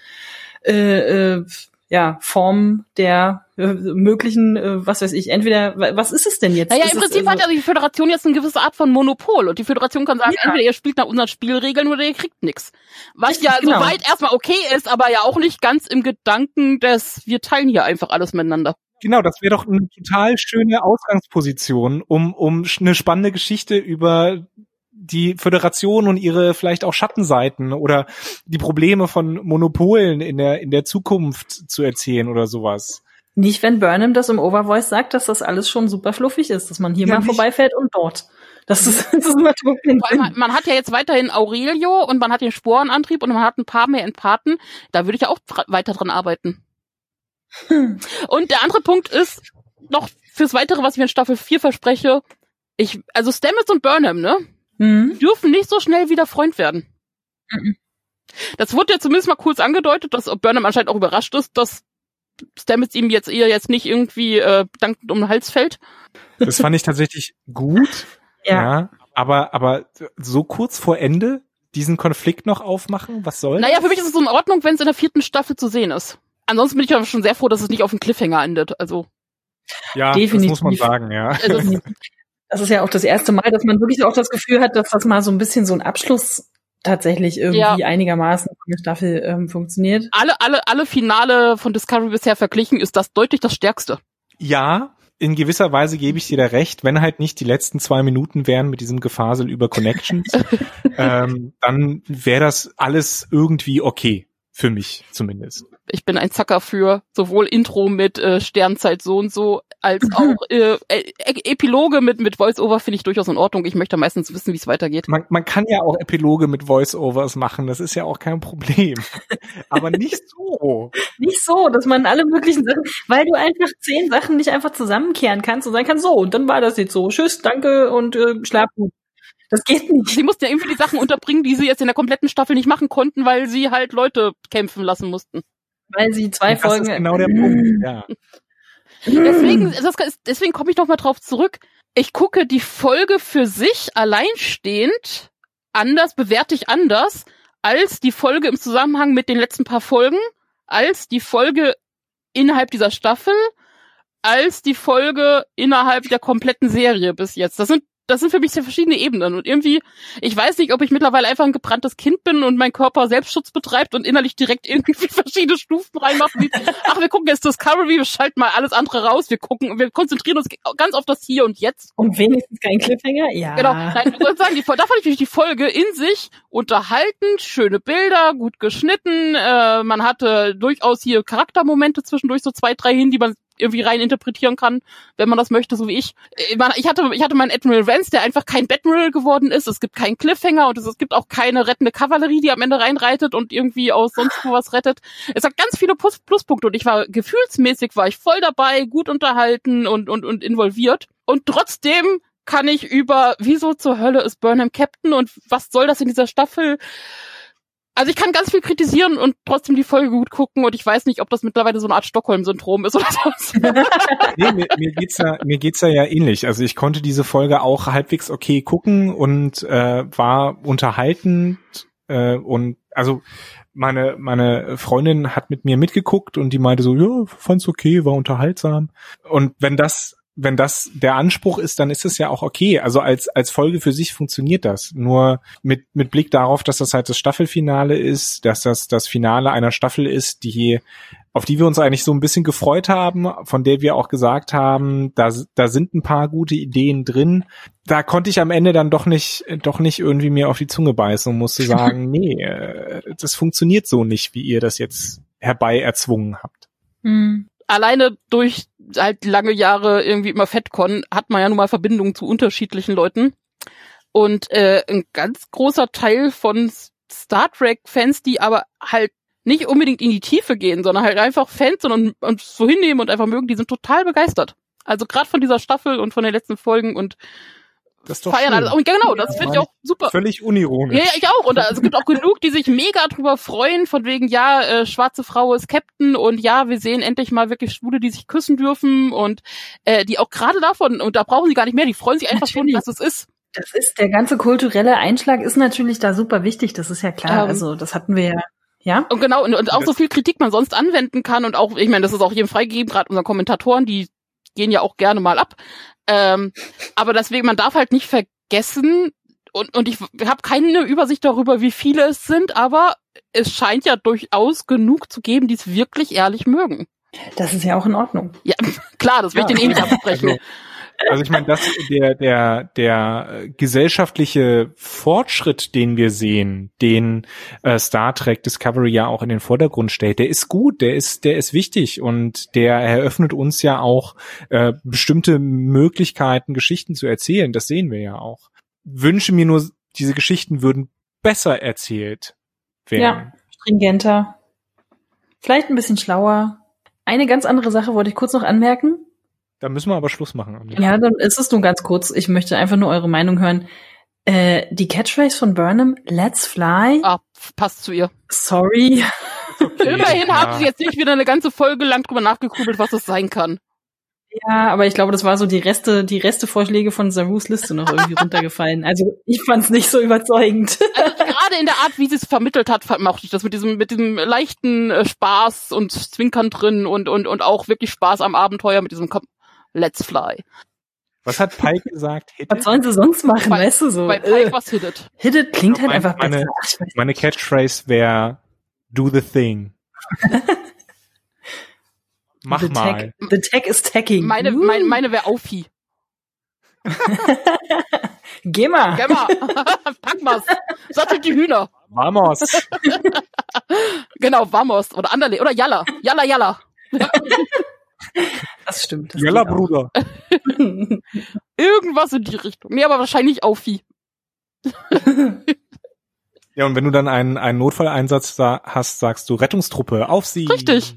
äh, äh, ja, Form der äh, möglichen, äh, was weiß ich, entweder, was ist es denn jetzt? Naja, ist im Prinzip also, hat ja die Föderation jetzt eine gewisse Art von Monopol und die Föderation kann sagen, ja. entweder ihr spielt nach unseren Spielregeln oder ihr kriegt nichts. Was ja genau. soweit erstmal okay ist, aber ja auch nicht ganz im Gedanken des, wir teilen hier einfach alles miteinander. Genau, das wäre doch eine total schöne Ausgangsposition, um, um eine spannende Geschichte über die Föderation und ihre vielleicht auch Schattenseiten oder die Probleme von Monopolen in der, in der Zukunft zu erzählen oder sowas. Nicht, wenn Burnham das im Overvoice sagt, dass das alles schon super fluffig ist, dass man hier Ja, mal nicht. vorbeifährt und dort. Das ist, das ist Sinn. hat- man hat ja jetzt weiterhin Aurelio und man hat den Sporenantrieb und man hat ein paar mehr Empathen. Da würde ich ja auch weiter dran arbeiten. Hm. Und der andere Punkt ist noch fürs Weitere, was ich mir in Staffel 4 verspreche. Ich, also Stamets und Burnham, ne? Mhm. dürfen nicht so schnell wieder Freund werden. Mhm. Das wurde ja zumindest mal kurz angedeutet, dass Burnham anscheinend auch überrascht ist, dass Stamets ihm jetzt eher jetzt nicht irgendwie äh, dankend um den Hals fällt. Das fand ich tatsächlich gut. Ja. Ja. aber, aber so kurz vor Ende diesen Konflikt noch aufmachen, was soll? Naja, für mich ist es so in Ordnung, wenn es in der vierten Staffel zu sehen ist. Ansonsten bin ich aber schon sehr froh, dass es nicht auf dem Cliffhanger endet. Also, ja, definitiv. das muss man sagen, ja. also Das ist ja auch das erste Mal, dass man wirklich auch das Gefühl hat, dass das mal so ein bisschen so ein Abschluss tatsächlich irgendwie Ja. einigermaßen von der Staffel ähm, funktioniert. alle, alle, alle Finale von Discovery bisher verglichen ist das deutlich das stärkste. Ja, in gewisser Weise gebe ich dir da recht, wenn halt nicht die letzten zwei Minuten wären mit diesem Gefasel über Connections, ähm, dann wäre das alles irgendwie okay. Für mich zumindest. Ich bin ein Zacker für sowohl Intro mit äh, Sternzeit so und so, als auch äh, äh, Epiloge mit, mit Voice-Over finde ich durchaus in Ordnung. Ich möchte meistens wissen, wie es weitergeht. Man, man kann ja auch Epiloge mit Voice-Overs machen, das ist ja auch kein Problem. Aber nicht so. Nicht so, dass man alle möglichen Sachen, weil du einfach zehn Sachen nicht einfach zusammenkehren kannst und sagen kannst, so, und dann war das jetzt so. Tschüss, danke und äh, schlaf gut. Das geht nicht. Sie mussten ja irgendwie die Sachen unterbringen, die sie jetzt in der kompletten Staffel nicht machen konnten, weil sie halt Leute kämpfen lassen mussten. Weil sie zwei das Folgen. ist genau der Punkt. Ja. Deswegen, das, deswegen komme ich noch mal drauf zurück. Ich gucke die Folge für sich alleinstehend anders, bewerte ich anders als die Folge im Zusammenhang mit den letzten paar Folgen, als die Folge innerhalb dieser Staffel, als die Folge innerhalb der kompletten Serie bis jetzt. Das sind das sind für mich sehr verschiedene Ebenen und irgendwie, ich weiß nicht, ob ich mittlerweile einfach ein gebranntes Kind bin und mein Körper Selbstschutz betreibt und innerlich direkt irgendwie verschiedene Stufen reinmacht. Wie, ach, wir gucken jetzt Discovery, wir schalten mal alles andere raus, wir gucken, wir konzentrieren uns ganz auf das Hier und Jetzt. Und wenigstens kein Cliffhanger? Ja. Genau, nein, ich wollte sagen, die, da fand ich die Folge in sich unterhaltend, schöne Bilder, gut geschnitten, äh, man hatte durchaus hier Charaktermomente zwischendurch, so zwei, drei hin, die man irgendwie rein interpretieren kann, wenn man das möchte, so wie ich. Äh, Ich hatte, ich hatte meinen Admiral Vance, der einfach kein Admiral geworden ist. Es gibt keinen Cliffhanger und es, es gibt auch keine rettende Kavallerie, die am Ende reinreitet und irgendwie aus sonst wo was rettet. Es hat ganz viele Plus Pluspunkte und ich war gefühlsmäßig war ich voll dabei, gut unterhalten und und und involviert. Und trotzdem kann ich über wieso zur Hölle ist Burnham Captain und was soll das in dieser Staffel? Also ich kann ganz viel kritisieren und trotzdem die Folge gut gucken und ich weiß nicht, ob das mittlerweile so eine Art Stockholm-Syndrom ist oder so. Nee, mir, mir geht's ja, mir geht's ja, ja ähnlich. Also ich konnte diese Folge auch halbwegs okay gucken und äh, war unterhaltend äh, und also meine meine Freundin hat mit mir mitgeguckt und die meinte so, ja, fand's okay, war unterhaltsam. Und wenn das wenn das der Anspruch ist, dann ist es ja auch okay. Also als als Folge für sich funktioniert das. Nur mit mit Blick darauf, dass das halt das Staffelfinale ist, dass das das Finale einer Staffel ist, die auf die wir uns eigentlich so ein bisschen gefreut haben, von der wir auch gesagt haben, da, da sind ein paar gute Ideen drin. Da konnte ich am Ende dann doch nicht, doch nicht irgendwie mir auf die Zunge beißen und musste sagen, nee, äh, das funktioniert so nicht, wie ihr das jetzt herbei erzwungen habt. Hm. Alleine durch halt lange Jahre irgendwie immer FedCon hat man ja nun mal Verbindungen zu unterschiedlichen Leuten. Und äh, ein ganz großer Teil von Star Trek-Fans, die aber halt nicht unbedingt in die Tiefe gehen, sondern halt einfach Fans und, und so hinnehmen und einfach mögen, die sind total begeistert. Also gerade von dieser Staffel und von den letzten Folgen und Das ist doch feiern alles. Und genau, das finde ich auch super. Völlig unironisch. Ja, ja, ich auch. Und es gibt auch genug, die sich mega drüber freuen, von wegen, ja, äh, schwarze Frau ist Captain und ja, wir sehen endlich mal wirklich Schwule, die sich küssen dürfen und äh, die auch gerade davon, und da brauchen sie gar nicht mehr, die freuen sich einfach schon, Natürlich. dass es ist. Das ist, der ganze kulturelle Einschlag ist natürlich da super wichtig, das ist ja klar. Ähm. also, das hatten wir ja. Ja? Und genau, und, und auch so viel Kritik man sonst anwenden kann und auch, ich meine, das ist auch jedem freigegeben, gerade unseren Kommentatoren, die gehen ja auch gerne mal ab. Ähm, aber deswegen, man darf halt nicht vergessen, und, und ich habe keine Übersicht darüber, wie viele es sind, aber es scheint ja durchaus genug zu geben, die es wirklich ehrlich mögen. Das ist ja auch in Ordnung. Ja, klar, das will ich Ja. den eh nicht absprechen. Also, Also ich meine, das der der der gesellschaftliche Fortschritt, den wir sehen, den äh, Star Trek Discovery ja auch in den Vordergrund stellt, der ist gut, der ist der ist wichtig und der eröffnet uns ja auch äh, bestimmte Möglichkeiten, Geschichten zu erzählen. Das sehen wir ja auch. Wünsche mir nur, diese Geschichten würden besser erzählt werden. Ja, stringenter. Vielleicht ein bisschen schlauer. Eine ganz andere Sache wollte ich kurz noch anmerken. Da müssen wir aber Schluss machen. Ja, dann ist es nur ganz kurz. Ich möchte einfach nur eure Meinung hören. Äh, die Catchphrase von Burnham, Let's Fly. Ah, passt zu ihr. Sorry. Okay, Immerhin ja. haben sie jetzt nicht wieder eine ganze Folge lang drüber nachgegrübelt, was es sein kann. Ja, aber ich glaube, das war so die Reste, die Restevorschläge von Sarus Liste noch irgendwie runtergefallen. Also ich fand's nicht so überzeugend. Also, gerade in der Art, wie sie es vermittelt hat, mochte ich das mit diesem, mit diesem leichten äh, Spaß und Zwinkern drin und, und, und auch wirklich Spaß am Abenteuer mit diesem Let's Fly. Was hat Pike gesagt? Hit Was it? sollen sie sonst machen, Bei- weißt du so? Bei Äh, Pike was hittet. Hit it klingt halt Meine- einfach meine- besser. Meine Catchphrase wäre Do the thing. Mach the mal. Tech, the tech is tagging. Meine, Uh. meine, meine wäre Aufi. Geh mal. Geh mal. Pack mal's. Sattelt die Hühner. Vamos. Genau, Vamos. Oder Anderle. Oder Jalla. Jalla, Jalla. Das stimmt. Das auch. Bruder. Irgendwas in die Richtung. Nee, aber wahrscheinlich Aufi. Ja, und wenn du dann einen, einen Notfalleinsatz da hast, sagst du Rettungstruppe, auf sie. Richtig.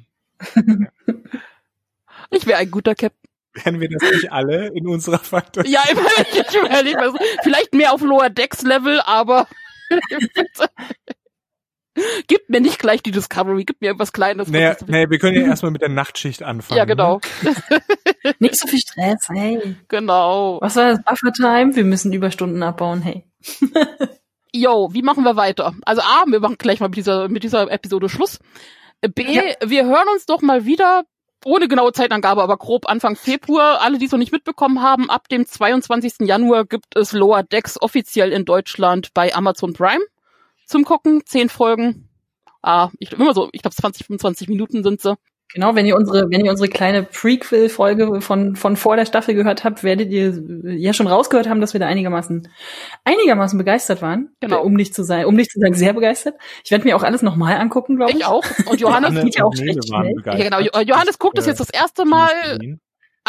Ich wäre ein guter Captain. Werden wir das nicht alle in unserer Fantasie? Ja, immer, ich überlege mal so. Vielleicht mehr auf Lower Decks Level, aber gib mir nicht gleich die Discovery, gib mir irgendwas Kleines. Naja, naja, wir können ja erstmal mit der Nachtschicht anfangen. ja, genau. Ne? Nicht so viel Stress, hey. Genau. Was war das? Buffer-Time? Wir müssen Überstunden abbauen, hey. Yo, wie machen wir weiter? Also A, wir machen gleich mal mit dieser, mit dieser Episode Schluss. B, Ja. wir hören uns doch mal wieder, ohne genaue Zeitangabe, aber grob Anfang Februar. Alle, die es noch nicht mitbekommen haben, ab dem 22. Januar gibt es Lower Decks offiziell in Deutschland bei Amazon Prime zum Gucken. Zehn Folgen. Ah, ich immer so, ich glaube 20, 25 Minuten sind sie. Genau, wenn ihr unsere, wenn ihr unsere kleine Prequel-Folge von, von vor der Staffel gehört habt, werdet ihr ja schon rausgehört haben, dass wir da einigermaßen, einigermaßen begeistert waren. Genau. Um nicht zu sein, um nicht zu sagen, sehr begeistert. Ich werde mir auch alles nochmal angucken, glaube ich. Ich auch. Und Johannes, Anne geht ja auch schlecht ja, genau, Jo- Johannes guckt es Äh, jetzt das erste Mal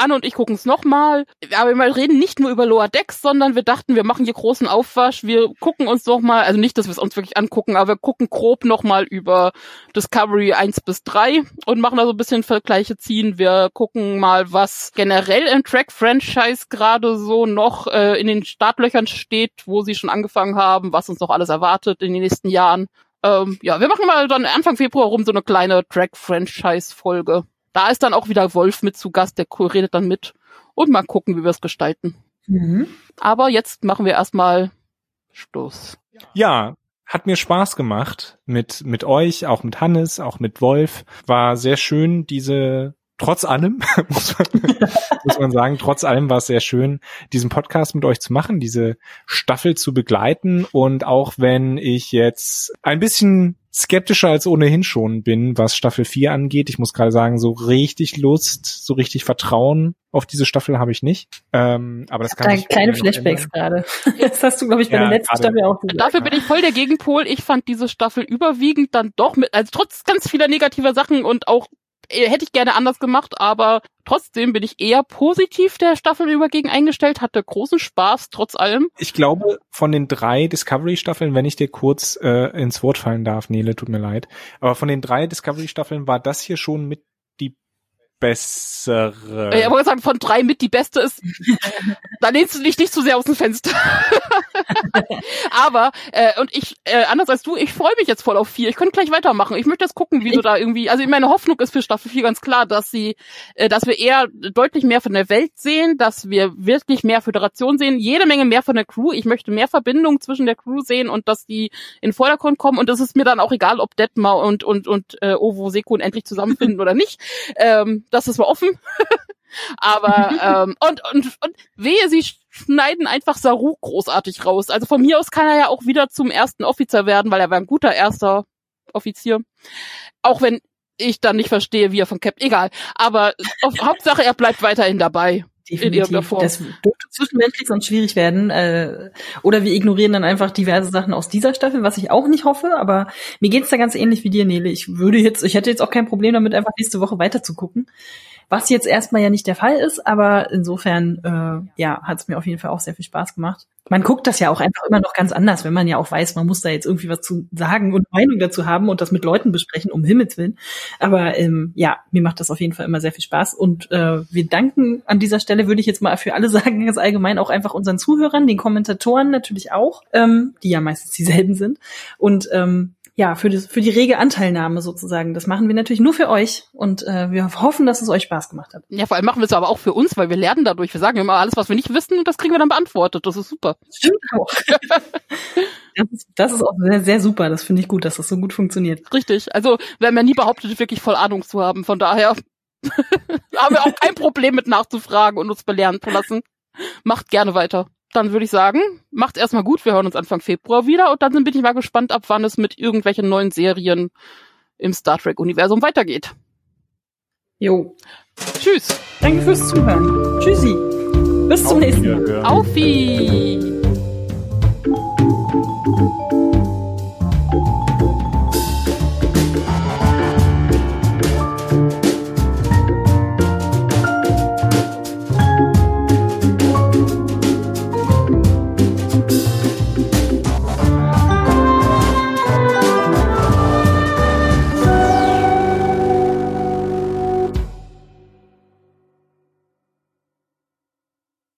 an und ich gucken es nochmal. Aber wir reden nicht nur über Lower Decks, sondern wir dachten, wir machen hier großen Aufwasch. Wir gucken uns noch mal, also nicht, dass wir es uns wirklich angucken, aber wir gucken grob nochmal über Discovery 1 bis 3 und machen da so ein bisschen Vergleiche ziehen. Wir gucken mal, was generell im Track-Franchise gerade so noch äh, in den Startlöchern steht, wo sie schon angefangen haben, was uns noch alles erwartet in den nächsten Jahren. Ähm, ja, wir machen mal dann Anfang Februar rum so eine kleine Track-Franchise-Folge. Da ist dann auch wieder Wolf mit zu Gast, der redet dann mit und mal gucken, wie wir es gestalten. Mhm. Aber jetzt machen wir erstmal Stoß. Ja, hat mir Spaß gemacht mit, mit euch, auch mit Hannes, auch mit Wolf. War sehr schön, diese, trotz allem, muss man, muss man sagen, trotz allem war es sehr schön, diesen Podcast mit euch zu machen, diese Staffel zu begleiten. Und auch wenn ich jetzt ein bisschen skeptischer als ohnehin schon bin, was Staffel 4 angeht. Ich muss gerade sagen, so richtig Lust, so richtig Vertrauen auf diese Staffel habe ich nicht. Ähm, aber das kann Da sich kleine Flashbacks gerade. Das hast du, glaube ich, bei Ja, der letzten gerade. Staffel auch gesagt. Dafür bin ich voll der Gegenpol. Ich fand diese Staffel überwiegend dann doch mit, also trotz ganz vieler negativer Sachen und auch hätte ich gerne anders gemacht, aber trotzdem bin ich eher positiv der Staffel über eingestellt, hatte großen Spaß trotz allem. Ich glaube, von den drei Discovery-Staffeln, wenn ich dir kurz äh, ins Wort fallen darf, Nele, tut mir leid, aber von den drei Discovery-Staffeln war das hier schon mit bessere. Ich wollte sagen, von drei mit die beste ist. da lehnst du dich nicht zu sehr aus dem Fenster. Aber, äh, und ich, äh, anders als du, ich freue mich jetzt voll auf vier. Ich könnte gleich weitermachen. Ich möchte jetzt gucken, wie du da irgendwie, also meine Hoffnung ist für Staffel 4 ganz klar, dass sie, äh, dass wir eher deutlich mehr von der Welt sehen, dass wir wirklich mehr Föderation sehen, jede Menge mehr von der Crew. Ich möchte mehr Verbindung zwischen der Crew sehen und dass die in den Vordergrund kommen. Und es ist mir dann auch egal, ob Detmar und, und, und äh, Ovo Sekun endlich zusammenfinden oder nicht. Ähm, das ist mal offen. Aber ähm, und, und, und wehe, sie schneiden einfach Saru großartig raus. Also von mir aus kann er ja auch wieder zum ersten Offizier werden, weil er war ein guter erster Offizier. Auch wenn ich dann nicht verstehe, wie er von Cap. Egal. Aber auf, Hauptsache, er bleibt weiterhin dabei. Definitiv. Das dürfte zwischenmenschlich sonst schwierig werden. Äh, oder wir ignorieren dann einfach diverse Sachen aus dieser Staffel, was ich auch nicht hoffe. Aber mir geht's da ganz ähnlich wie dir, Nele. Ich würde jetzt, ich hätte jetzt auch kein Problem damit, einfach nächste Woche weiter zu gucken. Was jetzt erstmal ja nicht der Fall ist, aber insofern äh, ja, hat es mir auf jeden Fall auch sehr viel Spaß gemacht. Man guckt das ja auch einfach immer noch ganz anders, wenn man ja auch weiß, man muss da jetzt irgendwie was zu sagen und Meinung dazu haben und das mit Leuten besprechen, um Himmels Willen. Aber ähm, ja, mir macht das auf jeden Fall immer sehr viel Spaß. Und äh, wir danken an dieser Stelle, würde ich jetzt mal für alle sagen, ganz allgemein auch einfach unseren Zuhörern, den Kommentatoren natürlich auch, ähm, die ja meistens dieselben sind. Und ähm, ja, für, das, für die rege Anteilnahme sozusagen. Das machen wir natürlich nur für euch und äh, wir hoffen, dass es euch Spaß gemacht hat. Ja, vor allem machen wir es aber auch für uns, weil wir lernen dadurch. Wir sagen immer alles, was wir nicht wissen und das kriegen wir dann beantwortet. Das ist super. Stimmt auch. das, ist, das ist auch sehr, sehr super. Das finde ich gut, dass das so gut funktioniert. Richtig. Also wir haben ja nie behauptet, wirklich voll Ahnung zu haben. Von daher haben wir auch kein Problem mit nachzufragen und uns belehren zu lassen. Macht gerne weiter dann würde ich sagen, macht's erstmal gut. Wir hören uns Anfang Februar wieder und dann bin ich mal gespannt, ab wann es mit irgendwelchen neuen Serien im Star Trek-Universum weitergeht. Jo. Tschüss. Danke fürs Zuhören. Tschüssi. Bis zum Auf nächsten Mal. Auf.